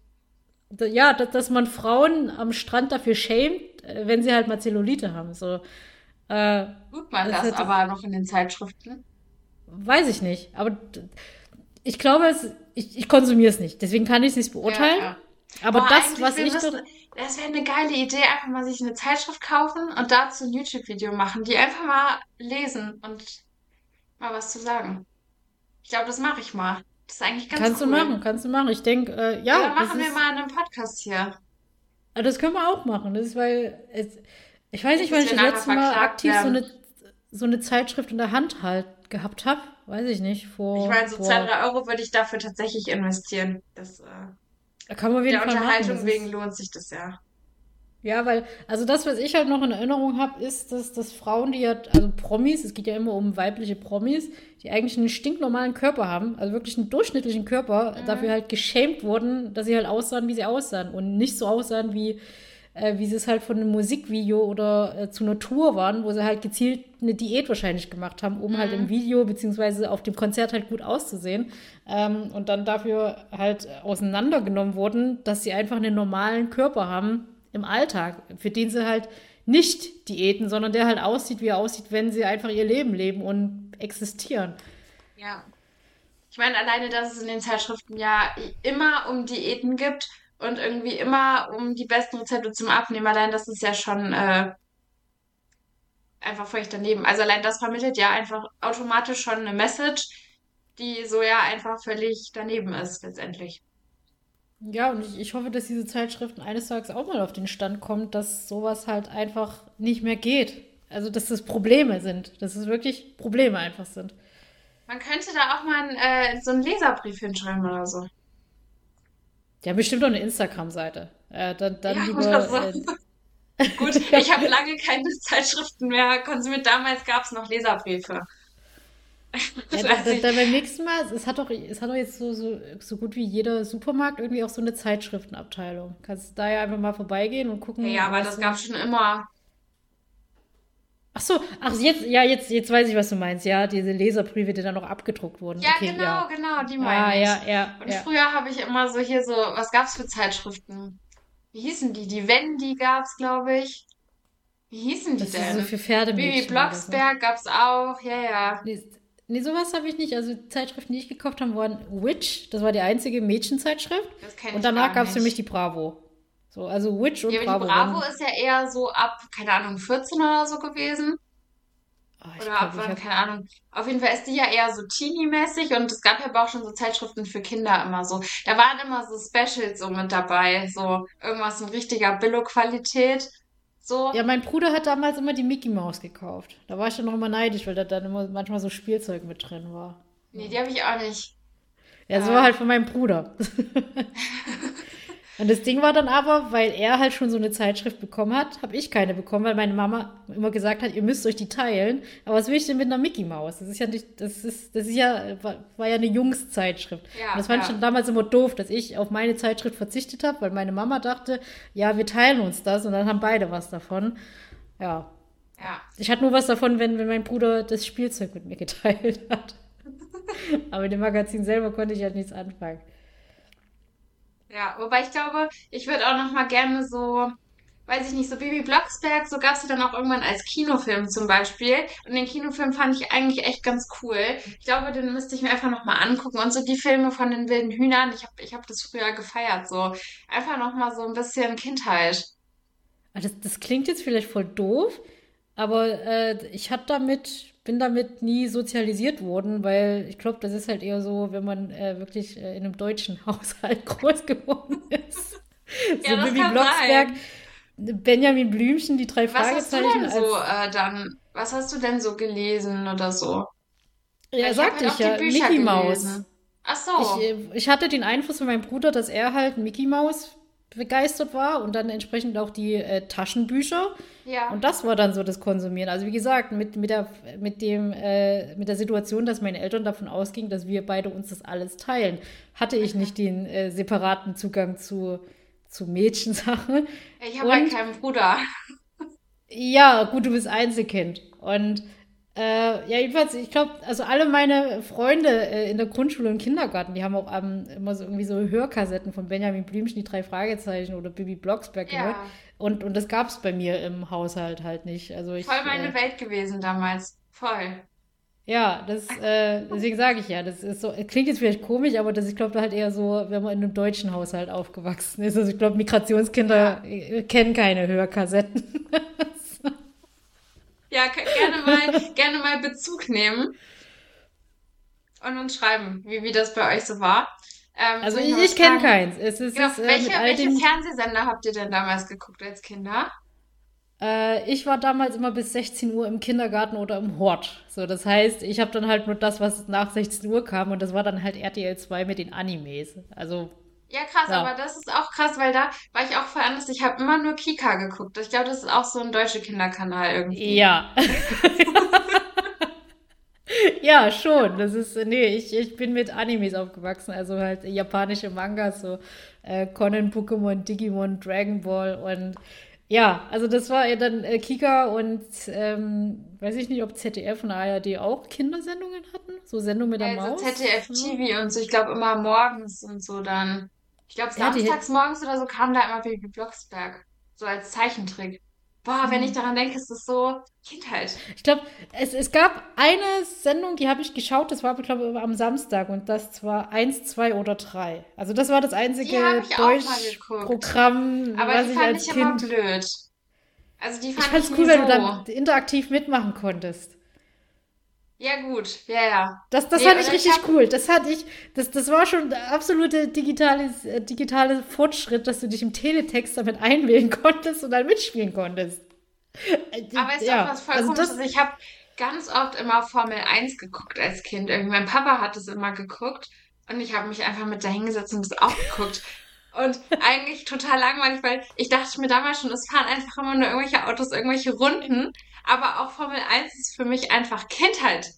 Ja, dass, dass man Frauen am Strand dafür schämt, äh, wenn sie halt mal Zellulite haben. So, äh, Tut man das, das aber noch in den Zeitschriften? Weiß ich nicht. Aber ich glaube, es, ich, ich konsumiere es nicht. Deswegen kann ich es nicht beurteilen. Ja, ja. Aber Boah, das, was ich. Das, das wäre eine geile Idee, einfach mal sich eine Zeitschrift kaufen und dazu ein YouTube-Video machen, die einfach mal lesen und mal was zu sagen. Ich glaube, das mache ich mal. Das ist eigentlich ganz Kannst cool. du machen, kannst du machen. Ich denke, äh, ja. Ja, machen wir ist, mal einen Podcast hier. Das können wir auch machen. Das ist, weil es, ich weiß nicht, wann ich das letzte Mal aktiv so eine, so eine Zeitschrift in der Hand halt gehabt habe. Weiß ich nicht. Vor, ich meine, so vor... zwei, drei Euro würde ich dafür tatsächlich investieren. Das, äh, da kann man der Fall Unterhaltung machen. wegen lohnt sich das ja. Ja, weil, also das, was ich halt noch in Erinnerung habe, ist, dass, dass Frauen, die halt, also Promis, es geht ja immer um weibliche Promis, die eigentlich einen stinknormalen Körper haben, also wirklich einen durchschnittlichen Körper, mhm. dafür halt geschämt wurden, dass sie halt aussahen, wie sie aussahen und nicht so aussahen, wie äh, wie sie es halt von einem Musikvideo oder äh, zu einer Tour waren, wo sie halt gezielt eine Diät wahrscheinlich gemacht haben, um halt mhm. halt im Video beziehungsweise auf dem Konzert halt gut auszusehen. Ähm, und dann dafür halt auseinandergenommen wurden, dass sie einfach einen normalen Körper haben im Alltag, für den sie halt nicht Diäten, sondern der halt aussieht, wie er aussieht, wenn sie einfach ihr Leben leben und existieren. Ja. Ich meine, alleine, dass es in den Zeitschriften ja immer um Diäten gibt und irgendwie immer um die besten Rezepte zum Abnehmen. Allein das ist ja schon äh, einfach völlig daneben. Also allein das vermittelt ja einfach automatisch schon eine Message, die so ja einfach völlig daneben ist letztendlich. Ja, und ich, ich hoffe, dass diese Zeitschriften eines Tages auch mal auf den Stand kommt, dass sowas halt einfach nicht mehr geht. Also, dass das Probleme sind. Dass es wirklich Probleme einfach sind. Man könnte da auch mal äh, so einen Leserbrief hinschreiben oder so. Die haben bestimmt auch eine Instagram-Seite. Äh, dann, dann Ja, lieber. Äh, Gut, ich habe lange keine Zeitschriften mehr konsumiert. Damals gab es noch Leserbriefe. Ja, dann, ich. dann beim nächsten Mal, es hat doch, es hat doch jetzt so, so, so gut wie jeder Supermarkt irgendwie auch so eine Zeitschriftenabteilung. Kannst da ja einfach mal vorbeigehen und gucken, Ja, aber das gab es schon immer. Ach so, ach jetzt, ja, jetzt, jetzt weiß ich, was du meinst. Ja, diese Leserbriefe, die dann noch abgedruckt wurden. Ja, Okay, genau, ja. genau, die Ah, meine ich. ja, ja, Und ja. früher habe ich immer so hier so, was gab's für Zeitschriften? Wie hießen die? Die Wendy gab's, glaube ich. Wie hießen die Das ist so denn? für Bibi Pferdemädchen ne? Blocksberg gab's auch, ja, ja. Nee, nee, sowas habe ich nicht. Also die Zeitschriften, die ich gekauft habe, waren Witch. Das war die einzige Mädchenzeitschrift. Das kenne Und ich danach gar gab es für mich die Bravo. So, also Witch und Ja, Bravo die Bravo ist ja eher so ab, keine Ahnung, 14 oder so gewesen. Ich Oder ab glaube, ich wann, habe keine Ahnung. Auf jeden Fall ist die ja eher so Teenie-mäßig und es gab ja auch schon so Zeitschriften für Kinder immer so. Da waren immer so Specials so mit dabei, so irgendwas in richtiger Billo-Qualität. So. Ja, mein Bruder hat damals immer die Mickey Maus gekauft. Da war ich dann noch immer neidisch, weil da dann immer manchmal so Spielzeug mit drin war. Nee, die habe ich auch nicht. Ja, so Äh, war halt von meinem Bruder. Und das Ding war dann aber, weil er halt schon so eine Zeitschrift bekommen hat, habe ich keine bekommen, weil meine Mama immer gesagt hat, ihr müsst euch die teilen. Aber was will ich denn mit einer Mickey Maus? Das ist ja nicht, das ist, das ist ja, war, war ja eine Jungszeitschrift. Ja, Und das fand ich ja. schon damals immer doof, dass ich auf meine Zeitschrift verzichtet habe, weil meine Mama dachte, ja, wir teilen uns das und dann haben beide was davon. Ja. Ja. Ich hatte nur was davon, wenn, wenn mein Bruder das Spielzeug mit mir geteilt hat. Aber mit dem Magazin selber konnte ich halt nichts anfangen. Ja, wobei ich glaube, ich würde auch noch mal gerne so, weiß ich nicht, so Bibi Blocksberg, so gab's die dann auch irgendwann als Kinofilm zum Beispiel. Und den Kinofilm fand ich eigentlich echt ganz cool. Ich glaube, den müsste ich mir einfach noch mal angucken. Und so die Filme von den wilden Hühnern, ich habe ich hab das früher gefeiert. So einfach noch mal so ein bisschen Kindheit. Ah, Das, das klingt jetzt vielleicht voll doof, aber äh, ich hatte damit, bin damit nie sozialisiert worden, weil ich glaube, das ist halt eher so, wenn man äh, wirklich äh, in einem deutschen Haushalt groß geworden ist. Ja, So Bibi Blocksberg, sein. Benjamin Blümchen, die drei Was hast du Fragezeichen denn so äh, dann, was hast du denn so gelesen oder so? ja, Weil ich sagte halt ich auch ja, Mickey Maus. gelesen. Ach Ich, so. äh, ich hatte den Einfluss von meinem Bruder, dass er halt Mickey Maus begeistert war und dann entsprechend auch die äh, Taschenbücher. Ja. Und das war dann so das Konsumieren. Also wie gesagt, mit, mit der, mit dem, äh, mit der Situation, dass meine Eltern davon ausgingen, dass wir beide uns das alles teilen, hatte ich nicht den äh, separaten Zugang zu, zu Mädchensachen. Ich habe halt keinen Bruder. ja, gut, du bist Einzelkind. Und äh, ja, jedenfalls, ich glaube, also alle meine Freunde äh, in der Grundschule und Kindergarten, die haben auch ähm, immer so irgendwie so Hörkassetten von Benjamin Blümchen, die drei Fragezeichen oder Bibi Blocksberg gehört. Ja. Und, und das gab es bei mir im Haushalt halt nicht. Also ich, Voll meine äh, Welt gewesen damals. Voll. ja, das, äh, deswegen sage ich ja, das ist so, klingt jetzt vielleicht komisch, aber das, ich glaube, da halt eher so, wenn man in einem deutschen Haushalt aufgewachsen ist. Also ich glaube, Migrationskinder Ja. äh, kennen keine Hörkassetten. Ja, gerne mal, gerne mal Bezug nehmen und uns schreiben, wie, wie das bei euch so war. Ähm, Also ich ich, kenne keins. Es ist, Genau, es äh, welche, welche den. Fernsehsender habt ihr denn damals geguckt als Kinder? Äh, ich war damals immer bis 16 Uhr im Kindergarten oder im Hort. So, das heißt, ich habe dann halt nur das, was nach 16 Uhr kam, und das war dann halt RTL 2 mit den Animes. Also, Ja, krass, ja. aber das ist auch krass, weil da war ich auch voll anders. Ich habe immer nur Kika geguckt. Ich glaube, das ist auch so ein deutscher Kinderkanal irgendwie. Ja. Ja, schon. Das ist, nee, ich, ich bin mit Animes aufgewachsen, also halt japanische Mangas, so äh, Conan, Pokémon, Digimon, Dragon Ball und ja, also das war ja dann äh, Kika und ähm, weiß ich nicht, ob ZDF und ARD auch Kindersendungen hatten, so Sendung mit der Also Maus. ZDF TV und so, ich glaube immer morgens und so dann. Ich glaube Ja, samstags morgens oder so kam da immer Baby Blocksberg. So als Zeichentrick. Boah, wenn ich daran denke, ist das so Kindheit. ich glaube, es, es gab eine Sendung, die habe ich geschaut, das war, glaube ich, am Samstag und das war eins, zwei oder drei. Also das war das einzige. Deutschprogramm, Aber was die ich fand als ich immer Kind blöd. Also die Ich fand fand's ich cool, weil du dann interaktiv mitmachen konntest. Ja, gut, ja, ja. Das, das Nee, fand ich oder ich richtig hab- cool. Das hatte ich, das, das war schon der absolute digitales, äh, digitale Fortschritt, dass du dich im Teletext damit einwählen konntest und dann mitspielen konntest. Äh, Aber ist ja, auch was voll also komisches. das, Ich habe ganz oft immer Formel 1 geguckt als Kind. Irgendwie mein Papa hat es immer geguckt und ich habe mich einfach mit da hingesetzt und das auch geguckt. Und eigentlich total langweilig, weil ich dachte mir damals schon, es fahren einfach immer nur irgendwelche Autos, irgendwelche Runden. Aber auch Formel 1 ist für mich einfach Kindheit.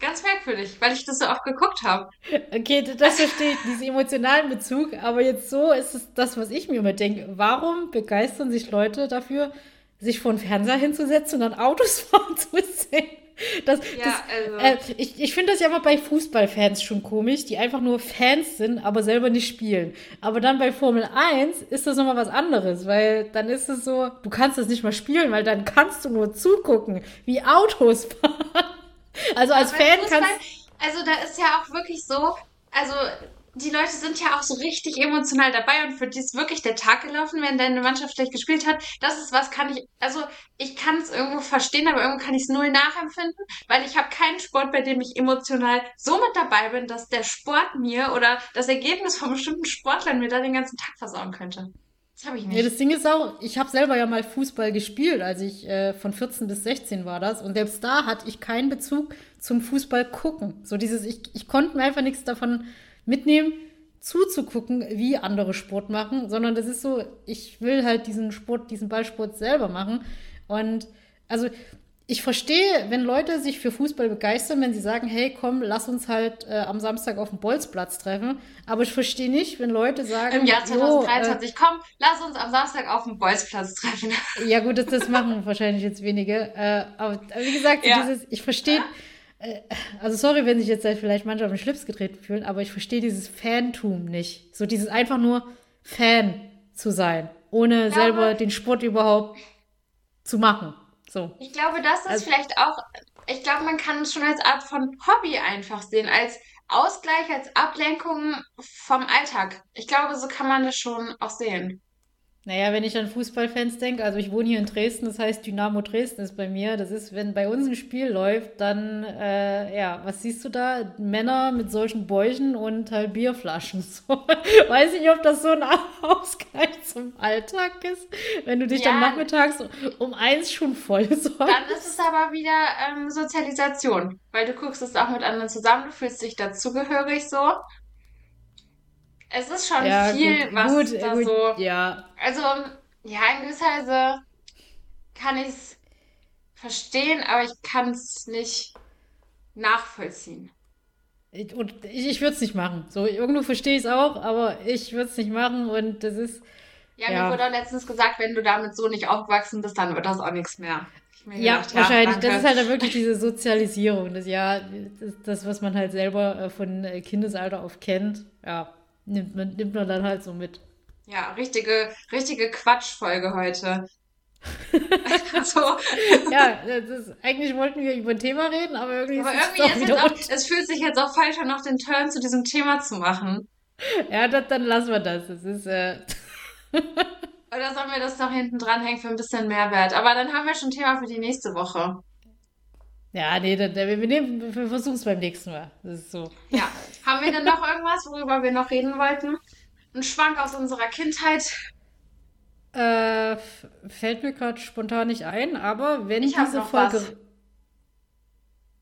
Ganz merkwürdig, weil ich das so oft geguckt habe. Okay, das verstehe ich, diesen emotionalen Bezug, aber jetzt so ist es das, was ich mir immer denke. Warum begeistern sich Leute dafür, sich vor den Fernseher hinzusetzen und dann Autos fahren zu sehen? Das, Ja, das, also. äh, ich ich finde das ja immer bei Fußballfans schon komisch, die einfach nur Fans sind, aber selber nicht spielen. Aber dann bei Formel 1 ist das nochmal was anderes, weil dann ist es so, du kannst das nicht mal spielen, weil dann kannst du nur zugucken, wie Autos fahren. Also als Aber Fan Fußball, kannst also da ist ja auch wirklich so, also die Leute sind ja auch so richtig emotional dabei und für die ist wirklich der Tag gelaufen, wenn deine Mannschaft schlecht gespielt hat. Das ist was, kann ich, also ich kann es irgendwo verstehen, aber irgendwo kann ich es null nachempfinden, weil ich habe keinen Sport, bei dem ich emotional so mit dabei bin, dass der Sport mir oder das Ergebnis von bestimmten Sportlern mir da den ganzen Tag versauen könnte. Das habe ich Ja, nicht. das Ding ist auch, ich habe selber ja mal Fußball gespielt, als ich äh, von 14 bis 16 war das. Und selbst da hatte ich keinen Bezug zum Fußball gucken. So dieses, ich, ich konnte mir einfach nichts davon mitnehmen, zuzugucken, wie andere Sport machen, sondern das ist so, ich will halt diesen Sport, diesen Ballsport selber machen. Und also ich verstehe, wenn Leute sich für Fußball begeistern, wenn sie sagen, hey, komm, lass uns halt äh, am Samstag auf dem Bolzplatz treffen. Aber ich verstehe nicht, wenn Leute sagen, Im Jahr jo, äh, 2023, komm, lass uns am Samstag auf dem Bolzplatz treffen. ja, gut, das, das machen wahrscheinlich jetzt wenige. Äh, aber, wie gesagt, Ja. dieses, ich verstehe, also sorry, wenn sich jetzt vielleicht manche auf den Schlips getreten fühlen, aber ich verstehe dieses Fantum nicht. So dieses einfach nur Fan zu sein, ohne Ja, selber den Sport überhaupt zu machen. So. Ich glaube, das ist Also- vielleicht auch, ich glaube, man kann es schon als Art von Hobby einfach sehen, als Ausgleich, als Ablenkung vom Alltag. Ich glaube, so kann man das schon auch sehen. Naja, wenn ich an Fußballfans denke, also ich wohne hier in Dresden, das heißt Dynamo Dresden ist bei mir. Das ist, wenn bei uns ein Spiel läuft, dann, äh, ja, was siehst du da? Männer mit solchen Bäuchen und halt Bierflaschen. So. Weiß nicht, ob das so ein Ausgleich zum Alltag ist, wenn du dich dann Ja. nachmittags um eins schon voll Dann säufst. ist es aber wieder ähm, Sozialisation, weil du guckst es auch mit anderen zusammen, du fühlst dich dazugehörig so. Es ist schon Ja, viel, gut, was gut, da gut, so. ja. Also, ja, in gewisser Weise kann ich es verstehen, aber ich kann es nicht nachvollziehen. Ich- Und ich, ich würde es nicht machen. So, irgendwo verstehe ich es auch, aber ich würde es nicht machen und das ist, Ja, Ja. mir wurde auch letztens gesagt, wenn du damit so nicht aufgewachsen bist, dann wird das auch nichts mehr. Ja, gedacht, wahrscheinlich. danke. das ist halt dann wirklich diese Sozialisierung. Das, ja, das, das, was man halt selber äh, von äh, Kindesalter auf kennt, ja, nimmt man, nimmt man dann halt so mit. Ja, richtige, richtige Quatschfolge heute. so. Ja, das ist, eigentlich wollten wir über ein Thema reden, aber irgendwie Aber ist es irgendwie doch ist auch, es fühlt sich jetzt auch falsch an, noch den Turn zu diesem Thema zu machen. Ja, das, dann lassen wir das. Das ist, äh, Oder sollen wir das noch hinten dranhängen für ein bisschen Mehrwert? Aber dann haben wir schon ein Thema für die nächste Woche. Ja, nee, dann, wir, nehmen- wir versuchen es beim nächsten Mal. Das ist so. Ja. Haben wir denn noch irgendwas, worüber wir noch reden wollten? Ein Schwank aus unserer Kindheit. Äh, fällt mir gerade spontan nicht ein, aber wenn Ich diese Folge. was.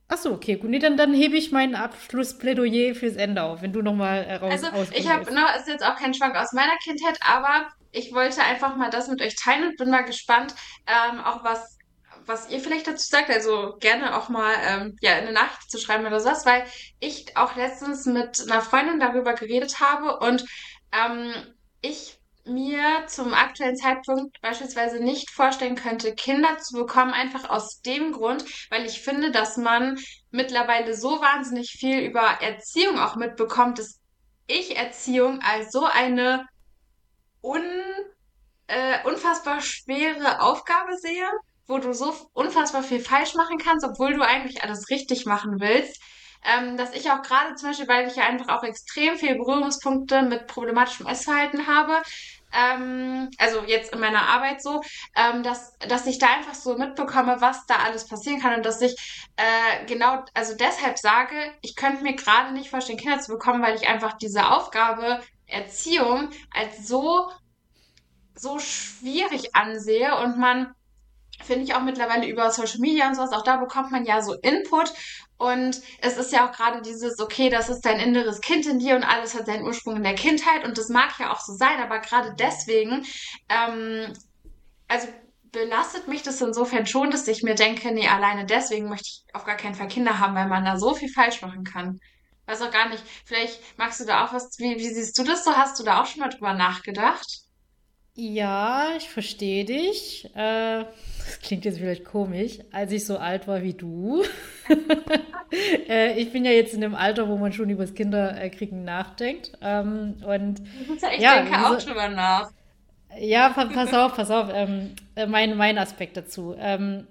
Ach so, okay, gut. Nee, dann, dann hebe ich mein Abschlussplädoyer fürs Ende auf, wenn du nochmal äh, raus Also ich habe noch, ist jetzt auch kein Schwank aus meiner Kindheit, aber ich wollte einfach mal das mit euch teilen und bin mal gespannt, ähm, auch was, was ihr vielleicht dazu sagt. Also gerne auch mal ähm, ja, eine Nachricht zu schreiben oder sowas, weil ich auch letztens mit einer Freundin darüber geredet habe und ähm, ich mir zum aktuellen Zeitpunkt beispielsweise nicht vorstellen könnte, Kinder zu bekommen, einfach aus dem Grund, weil ich finde, dass man mittlerweile so wahnsinnig viel über Erziehung auch mitbekommt, dass ich Erziehung als so eine un, äh, unfassbar schwere Aufgabe sehe, wo du so unfassbar viel falsch machen kannst, obwohl du eigentlich alles richtig machen willst. Ähm, dass ich auch gerade zum Beispiel, weil ich ja einfach auch extrem viele Berührungspunkte mit problematischem Essverhalten habe, ähm, also jetzt in meiner Arbeit so, ähm, dass, dass ich da einfach so mitbekomme, was da alles passieren kann und dass ich äh, genau, also deshalb sage, ich könnte mir gerade nicht vorstellen, Kinder zu bekommen, weil ich einfach diese Aufgabe Erziehung als so, so schwierig ansehe und man finde ich auch mittlerweile über Social Media und sowas, auch da bekommt man ja so Input und es ist ja auch gerade dieses, okay, das ist dein inneres Kind in dir und alles hat seinen Ursprung in der Kindheit und das mag ja auch so sein, aber gerade deswegen, ähm, also belastet mich das insofern schon, dass ich mir denke, nee, alleine deswegen möchte ich auf gar keinen Fall Kinder haben, weil man da so viel falsch machen kann. Weiß auch gar nicht. Vielleicht magst du da auch was, wie, wie siehst du das so? Hast du da auch schon mal drüber nachgedacht? Ja, ich verstehe dich. Äh, das klingt jetzt vielleicht komisch, als ich so alt war wie du. äh, ich bin ja jetzt in dem Alter, wo man schon über das Kinderkriegen nachdenkt. Ähm, und Ich ja, denke auch drüber nach. ja, pa- pass auf, pass auf. Ähm, äh, mein, mein Aspekt dazu. Ähm,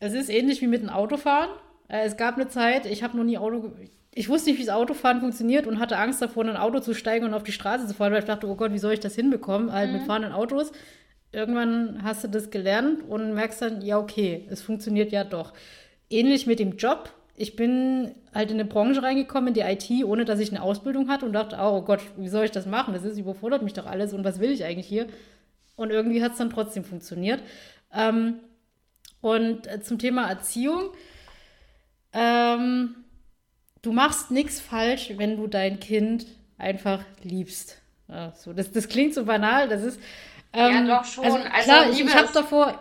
es ist ähnlich wie mit dem Autofahren. Äh, es gab eine Zeit, ich habe noch nie Auto. Ich wusste nicht, wie das Autofahren funktioniert und hatte Angst davor, in ein Auto zu steigen und auf die Straße zu fahren, weil ich dachte, oh Gott, wie soll ich das hinbekommen? Halt mit Mhm. fahrenden Autos. Irgendwann hast du das gelernt und merkst dann, ja, okay, es funktioniert ja doch. Ähnlich mit dem Job. Ich bin halt in eine Branche reingekommen, in die IT, ohne dass ich eine Ausbildung hatte und dachte, oh Gott, wie soll ich das machen? Das ist, überfordert mich doch alles und was will ich eigentlich hier? Und irgendwie hat es dann trotzdem funktioniert. Ähm, und äh, zum Thema Erziehung, ähm, du machst nichts falsch, wenn du dein Kind einfach liebst. Ja, so, das, das klingt so banal, das ist, Ja, ähm, doch schon. also Also klar, ich, ich habe davor,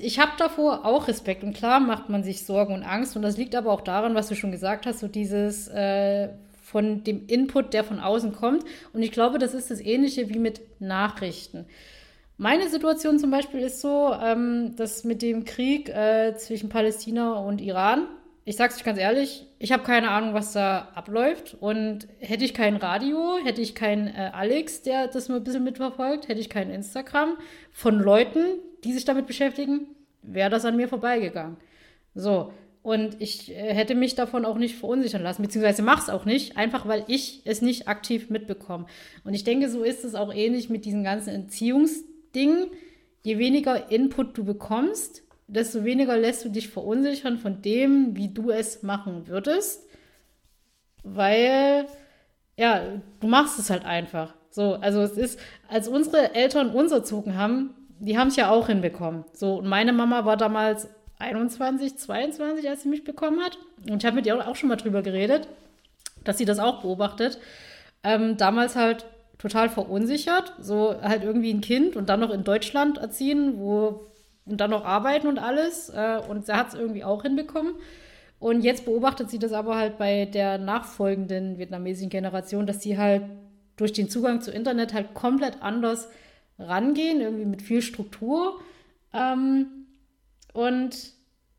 ich habe davor auch Respekt und klar macht man sich Sorgen und Angst und das liegt aber auch daran, was du schon gesagt hast, so dieses äh, von dem Input, der von außen kommt und ich glaube, das ist das Ähnliche wie mit Nachrichten. Meine Situation zum Beispiel ist so, ähm, dass mit dem Krieg äh, zwischen Palästina und Iran, ich sag's euch ganz ehrlich, ich habe keine Ahnung, was da abläuft. Und hätte ich kein Radio, hätte ich keinen äh, Alex, der das nur ein bisschen mitverfolgt, hätte ich kein Instagram von Leuten, die sich damit beschäftigen, wäre das an mir vorbeigegangen. So. Und ich äh, hätte mich davon auch nicht verunsichern lassen, beziehungsweise mach's auch nicht, einfach weil ich es nicht aktiv mitbekomme. Und ich denke, so ist es auch ähnlich mit diesen ganzen Entziehungsdingen. Je weniger Input du bekommst, desto weniger lässt du dich verunsichern von dem, wie du es machen würdest, weil, ja, du machst es halt einfach. So, also es ist, als unsere Eltern uns erzogen haben, die haben es ja auch hinbekommen. So, und meine Mama war damals 21, 22, als sie mich bekommen hat. Und ich habe mit ihr auch schon mal drüber geredet, dass sie das auch beobachtet. Ähm, damals halt total verunsichert, so halt irgendwie ein Kind und dann noch in Deutschland erziehen, wo und dann noch arbeiten und alles. Äh, und sie hat es irgendwie auch hinbekommen. Und jetzt beobachtet sie das aber halt bei der nachfolgenden vietnamesischen Generation, dass sie halt durch den Zugang zu Internet halt komplett anders rangehen, irgendwie mit viel Struktur. Ähm, und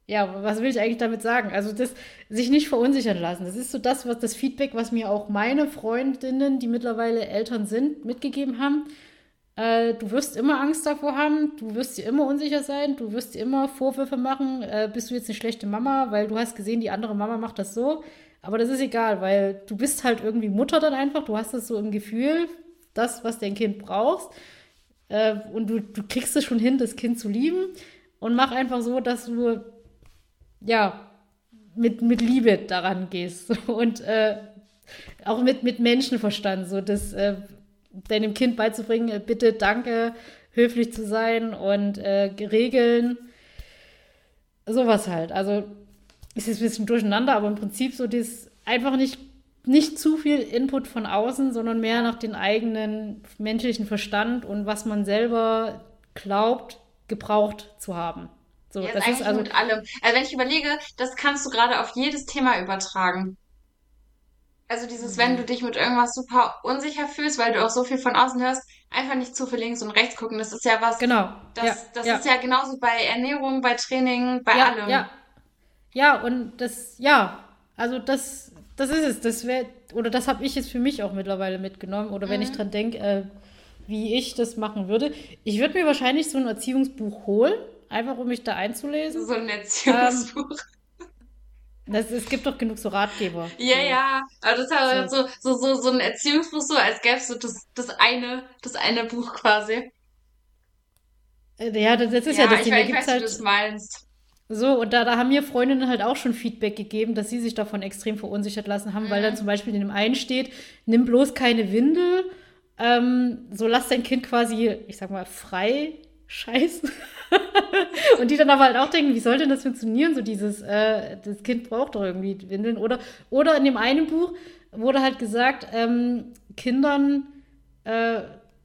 ja, was will ich eigentlich damit sagen? Also das sich nicht verunsichern lassen. Das ist so das, was das Feedback, was mir auch meine Freundinnen, die mittlerweile Eltern sind, mitgegeben haben. Äh, du wirst immer Angst davor haben, du wirst dir immer unsicher sein, du wirst dir immer Vorwürfe machen, äh, bist du jetzt eine schlechte Mama, weil du hast gesehen, die andere Mama macht das so. Aber das ist egal, weil du bist halt irgendwie Mutter dann einfach, du hast das so im Gefühl, das, was dein Kind brauchst. Äh, und du, du kriegst es schon hin, das Kind zu lieben. Und mach einfach so, dass du, ja, mit, mit Liebe daran gehst. Und äh, auch mit, mit Menschenverstand, so das äh, deinem Kind beizubringen, äh, bitte, danke, höflich zu sein und äh, Regeln. Sowas halt. Also ist jetzt ein bisschen durcheinander, aber im Prinzip so das einfach nicht, nicht zu viel Input von außen, sondern mehr nach dem eigenen menschlichen Verstand und was man selber glaubt, gebraucht zu haben. So, jetzt das ist also, mit allem. Also wenn ich überlege, das kannst du gerade auf jedes Thema übertragen. Also dieses, wenn du dich mit irgendwas super unsicher fühlst, weil du auch so viel von außen hörst, einfach nicht zu viel links und rechts gucken. Das ist ja was, genau. das, Ja, das ja. ist ja genauso bei Ernährung, bei Training, bei Ja, allem. ja. Ja, und das, ja, also das, das ist es. Das wäre, oder das habe ich jetzt für mich auch mittlerweile mitgenommen. Oder wenn ich Mhm. dran denke, äh, wie ich das machen würde. Ich würde mir wahrscheinlich so ein Erziehungsbuch holen, einfach um mich da einzulesen. So ein Erziehungsbuch. Das, es gibt doch genug so Ratgeber. Ja, ja. Aber das ist halt so, so, so, so ein Erziehungsbuch, so als gäbe es so das, das eine, das eine Buch quasi. Äh, Ja, das, das ist ja, Ja, das ich, Ding. Da weiß- ich weiß, wie du halt das meinst. so, und da, da haben mir Freundinnen halt auch schon Feedback gegeben, dass sie sich davon extrem verunsichert lassen haben, weil Mhm. dann zum Beispiel in dem einen steht, nimm bloß keine Windel, ähm, so lass dein Kind quasi, ich sag mal, frei scheißen. Und die dann aber halt auch denken, wie soll denn das funktionieren? So dieses, äh, das Kind braucht doch irgendwie Windeln. Oder, oder in dem einen Buch wurde halt gesagt, ähm, Kindern, äh,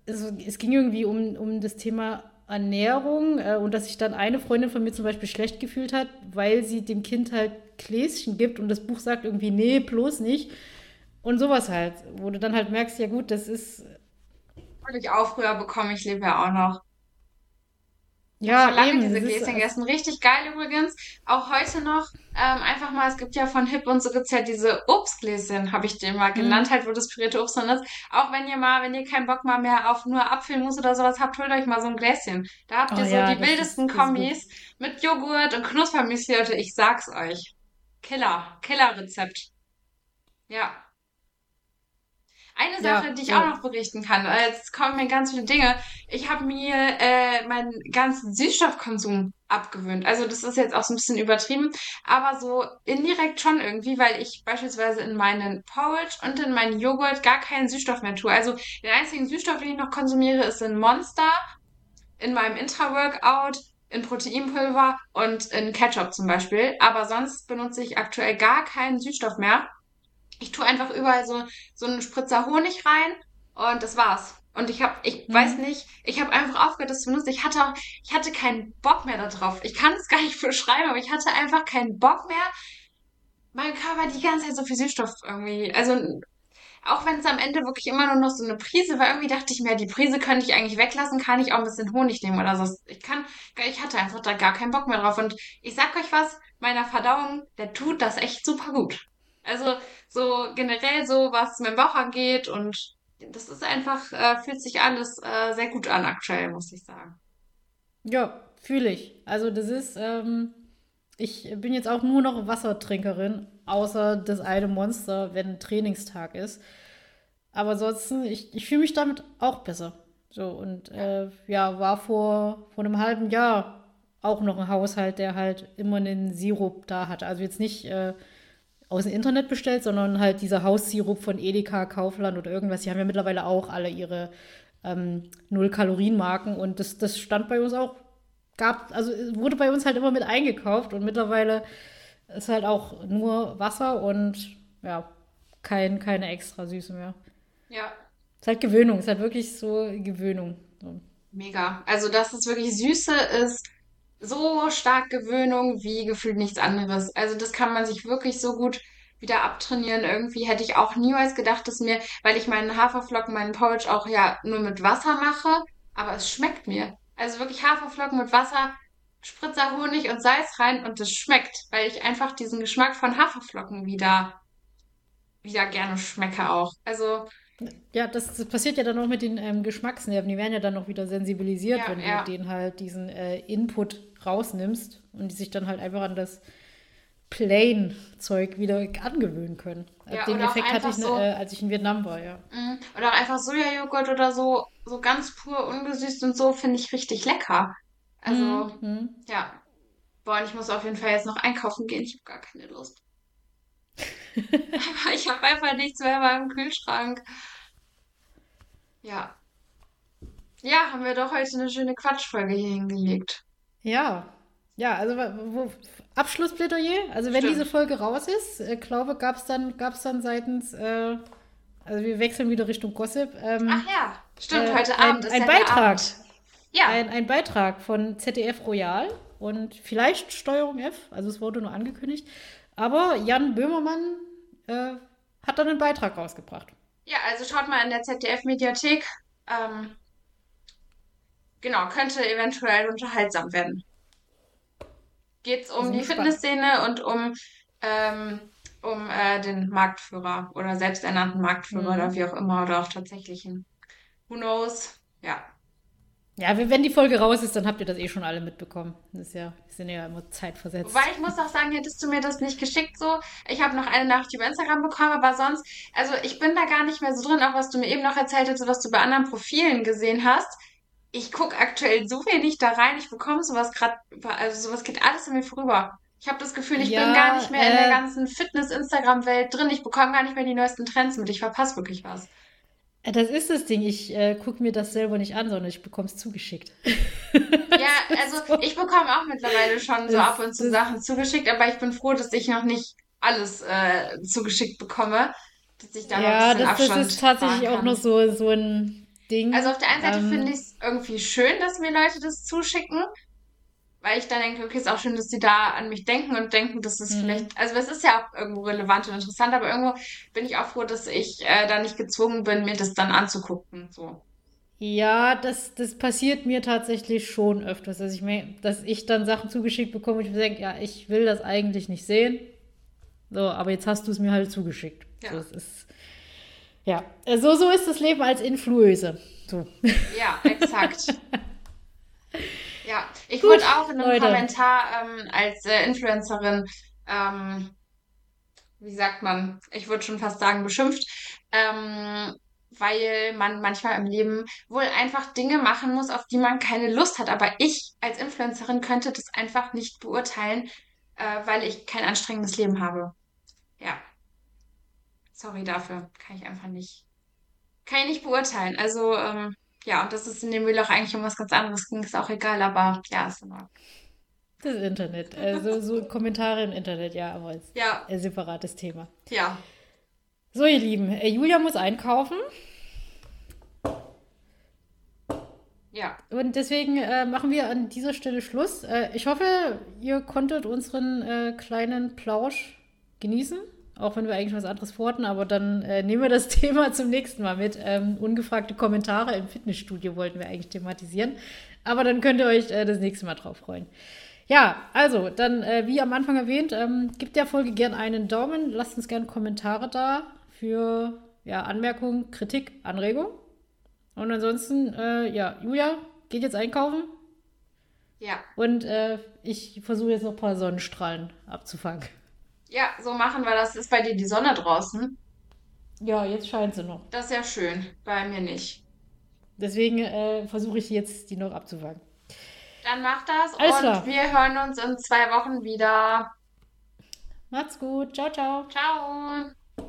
es, es ging irgendwie um, um das Thema Ernährung äh, und dass sich dann eine Freundin von mir zum Beispiel schlecht gefühlt hat, weil sie dem Kind halt Gläschen gibt und das Buch sagt irgendwie, nee, bloß nicht. Und sowas halt, wo du dann halt merkst, ja gut, das ist, Habe ich auch früher bekommen, ich lebe ja auch noch. Ich ja, schon lange eben, diese Gläschen gegessen. Richtig geil übrigens. Auch heute noch. Ähm, einfach mal, es gibt ja von Hip und so gibt's ja diese Obstgläschen, habe ich den mal genannt, Mhm. halt, wo das pürierte Obst drin ist. Auch wenn ihr mal, wenn ihr keinen Bock mal mehr auf nur Apfelmus oder sowas habt, holt euch mal so ein Gläschen. Da habt oh ihr so ja, die wildesten ist. Kombis mit Joghurt und Knuspermüsli, Leute. Ich sag's euch. Killer. Killer-Rezept. Ja. Eine Sache, Ja, die ich auch ja. noch berichten kann, jetzt kommen mir ganz viele Dinge. Ich habe mir äh, meinen ganzen Süßstoffkonsum abgewöhnt. Also das ist jetzt auch so ein bisschen übertrieben, aber so indirekt schon irgendwie, weil ich beispielsweise in meinen Porridge und in meinen Joghurt gar keinen Süßstoff mehr tue. Also den einzigen Süßstoff, den ich noch konsumiere, ist in Monster, in meinem Intra-Workout, in Proteinpulver und in Ketchup zum Beispiel. Aber sonst benutze ich aktuell gar keinen Süßstoff mehr. Ich tue einfach überall so, so einen Spritzer Honig rein und das war's. Und ich habe, ich weiß Mhm. nicht, ich habe einfach aufgehört, das zu benutzen. Ich hatte auch, ich hatte keinen Bock mehr darauf. Ich kann es gar nicht beschreiben, aber ich hatte einfach keinen Bock mehr, meinem Körper die ganze Zeit so viel Süßstoff irgendwie. Also auch wenn es am Ende wirklich immer nur noch so eine Prise war, irgendwie dachte ich mir, die Prise könnte ich eigentlich weglassen, kann ich auch ein bisschen Honig nehmen oder so. Ich kann, ich hatte einfach da gar keinen Bock mehr drauf. Und ich sag euch was, meiner Verdauung, der tut das echt super gut. Also so generell so, was mit dem Bauch angeht und das ist einfach, äh, fühlt sich alles äh, sehr gut an aktuell, muss ich sagen. Ja, fühle ich. Also das ist, ähm, ich bin jetzt auch nur noch Wassertrinkerin, außer das eine Monster, wenn Trainingstag ist. Aber ansonsten, ich, ich fühle mich damit auch besser. So, und Ja, äh, ja, war vor, vor einem halben Jahr auch noch ein Haushalt, der halt immer einen Sirup da hatte. Also jetzt nicht äh, aus dem Internet bestellt, sondern halt dieser Haussirup von Edeka, Kaufland oder irgendwas. Die haben ja mittlerweile auch alle ihre ähm, Null-Kalorien-Marken und das, das stand bei uns auch, gab, also es wurde bei uns halt immer mit eingekauft und mittlerweile ist halt auch nur Wasser und ja, kein, keine extra Süße mehr. ja, Ist halt Gewöhnung, ist halt wirklich so Gewöhnung. So. mega. Also, dass es wirklich Süße ist, so stark Gewöhnung wie gefühlt nichts anderes. Also das kann man sich wirklich so gut wieder abtrainieren. Irgendwie hätte ich auch niemals gedacht, dass mir, weil ich meinen Haferflocken, meinen Porridge auch ja nur mit Wasser mache, aber es schmeckt mir. Also wirklich Haferflocken mit Wasser, Spritzer Honig und Salz rein und es schmeckt, weil ich einfach diesen Geschmack von Haferflocken wieder, wieder gerne schmecke auch. Also Ja, das, das passiert ja dann auch mit den ähm, Geschmacksnerven. Die werden ja dann noch wieder sensibilisiert, ja, wenn du ja, denen halt diesen äh, Input rausnimmst und die sich dann halt einfach an das Plain-Zeug wieder angewöhnen können. Ja, Den Effekt hatte ich, ne, so. äh, als ich in Vietnam war, ja. Mm, Oder auch einfach Sojajoghurt oder so, so ganz pur ungesüßt und so, finde ich richtig lecker. Mhm. Also, Mhm. ja. Boah, und ich muss auf jeden Fall jetzt noch einkaufen gehen. Ich habe gar keine Lust. Aber ich habe einfach nichts mehr in meinem Kühlschrank. Ja. Ja, haben wir doch heute eine schöne Quatschfolge hier hingelegt. Ja, ja, also wo, Abschlussplädoyer. Also wenn diese Stimmt. Folge raus ist, äh, glaube, gab es dann, gab's dann seitens, äh, also wir wechseln wieder Richtung Gossip, Ach ähm, ja, stimmt, äh, heute Abend ein, ist ein ja Beitrag, Abend. Ja, ein, ein Beitrag von ZDF Royal und vielleicht Steuerung F, also es wurde nur angekündigt. Aber Jan Böhmermann äh, hat dann einen Beitrag rausgebracht. ja, also schaut mal in der ZDF-Mediathek. Ähm, genau, könnte eventuell unterhaltsam werden. geht's Wir um die. Fitnessszene und um, ähm, um äh, den Marktführer oder selbsternannten Marktführer oder Mhm. wie auch immer oder auch tatsächlichen. Who knows? Ja. Ja, wenn die Folge raus ist, dann habt ihr das eh schon alle mitbekommen. Das ist ja, wir sind ja immer zeitversetzt. Weil ich muss auch sagen, hättest du mir das nicht geschickt so. Ich habe noch eine Nachricht über Instagram bekommen, aber sonst, also ich bin da gar nicht mehr so drin, auch was du mir eben noch erzählt hast, was du bei anderen Profilen gesehen hast. Ich gucke aktuell so wenig da rein, ich bekomme sowas gerade, also sowas geht alles an mir vorüber. Ich habe das Gefühl, ich Ja, bin gar nicht mehr in der äh, ganzen Fitness-Instagram-Welt drin. Ich bekomme gar nicht mehr die neuesten Trends mit. Ich verpasse wirklich was. äh, das ist das Ding. Ich äh, gucke mir das selber nicht an, sondern ich bekomme es zugeschickt. Ja, also ich bekomme auch mittlerweile schon so ab und zu Sachen zugeschickt, aber ich bin froh, dass ich noch nicht alles äh, zugeschickt bekomme, dass ich da noch ein ja, bisschen das, das ist tatsächlich auch noch so, so ein Also Ding. auf der einen Seite finde Ähm, ich es irgendwie schön, dass mir Leute das zuschicken, weil ich dann denke, okay, ist auch schön, dass sie da an mich denken und denken, dass es hm. vielleicht, also es ist ja auch irgendwo relevant und interessant, aber irgendwo bin ich auch froh, dass ich äh, da nicht gezwungen bin, mir das dann anzugucken. So. Ja, das, das passiert mir tatsächlich schon öfters, dass ich mir, dass ich dann Sachen zugeschickt bekomme und ich mir denke, ja, ich will das eigentlich nicht sehen. So, aber jetzt hast du es mir halt zugeschickt. So, Ja. es ist, ja, so, so ist das Leben als Influencer. So. Ja, exakt. Ja, ich Gut, wurde auch in einem Leute. Kommentar ähm, als äh, Influencerin, ähm, wie sagt man, ich würde schon fast sagen, beschimpft, ähm, weil man manchmal im Leben wohl einfach Dinge machen muss, auf die man keine Lust hat. Aber ich als Influencerin könnte das einfach nicht beurteilen, äh, weil ich kein anstrengendes Leben habe. Ja, sorry dafür, kann ich einfach nicht. Kann ich nicht beurteilen. Also, ähm, ja, und das ist in dem Reel auch eigentlich um was ganz anderes ging, ist auch egal, aber ja, ist in Ordnung. Das Internet. Äh, so, so Kommentare im Internet, ja, aber ist Ja, ein separates Thema. ja, So, ihr Lieben, äh, Julia muss einkaufen ja, und deswegen äh, machen wir an dieser Stelle Schluss. Äh, ich hoffe, ihr konntet unseren äh, kleinen Plausch genießen, auch wenn wir eigentlich was anderes vorhatten, aber dann äh, nehmen wir das Thema zum nächsten Mal mit. Ähm, ungefragte Kommentare im Fitnessstudio wollten wir eigentlich thematisieren, aber dann könnt ihr euch äh, das nächste Mal drauf freuen. Ja, also, dann, äh, wie am Anfang erwähnt, ähm, gebt der Folge gern einen Daumen, lasst uns gern Kommentare da für ja, Anmerkungen, Kritik, Anregungen. Und ansonsten, äh, ja, Julia geht jetzt einkaufen ja. und äh, ich versuche jetzt noch ein paar Sonnenstrahlen abzufangen. Ja, so machen wir das. Ist bei dir die Sonne draußen? Ja, jetzt scheint sie noch. Das ist ja schön. Bei mir nicht. Deswegen äh, versuche ich jetzt, die noch abzufangen. Dann mach das Alles und klar. wir hören uns in zwei Wochen wieder. Macht's gut. Ciao, ciao. Ciao.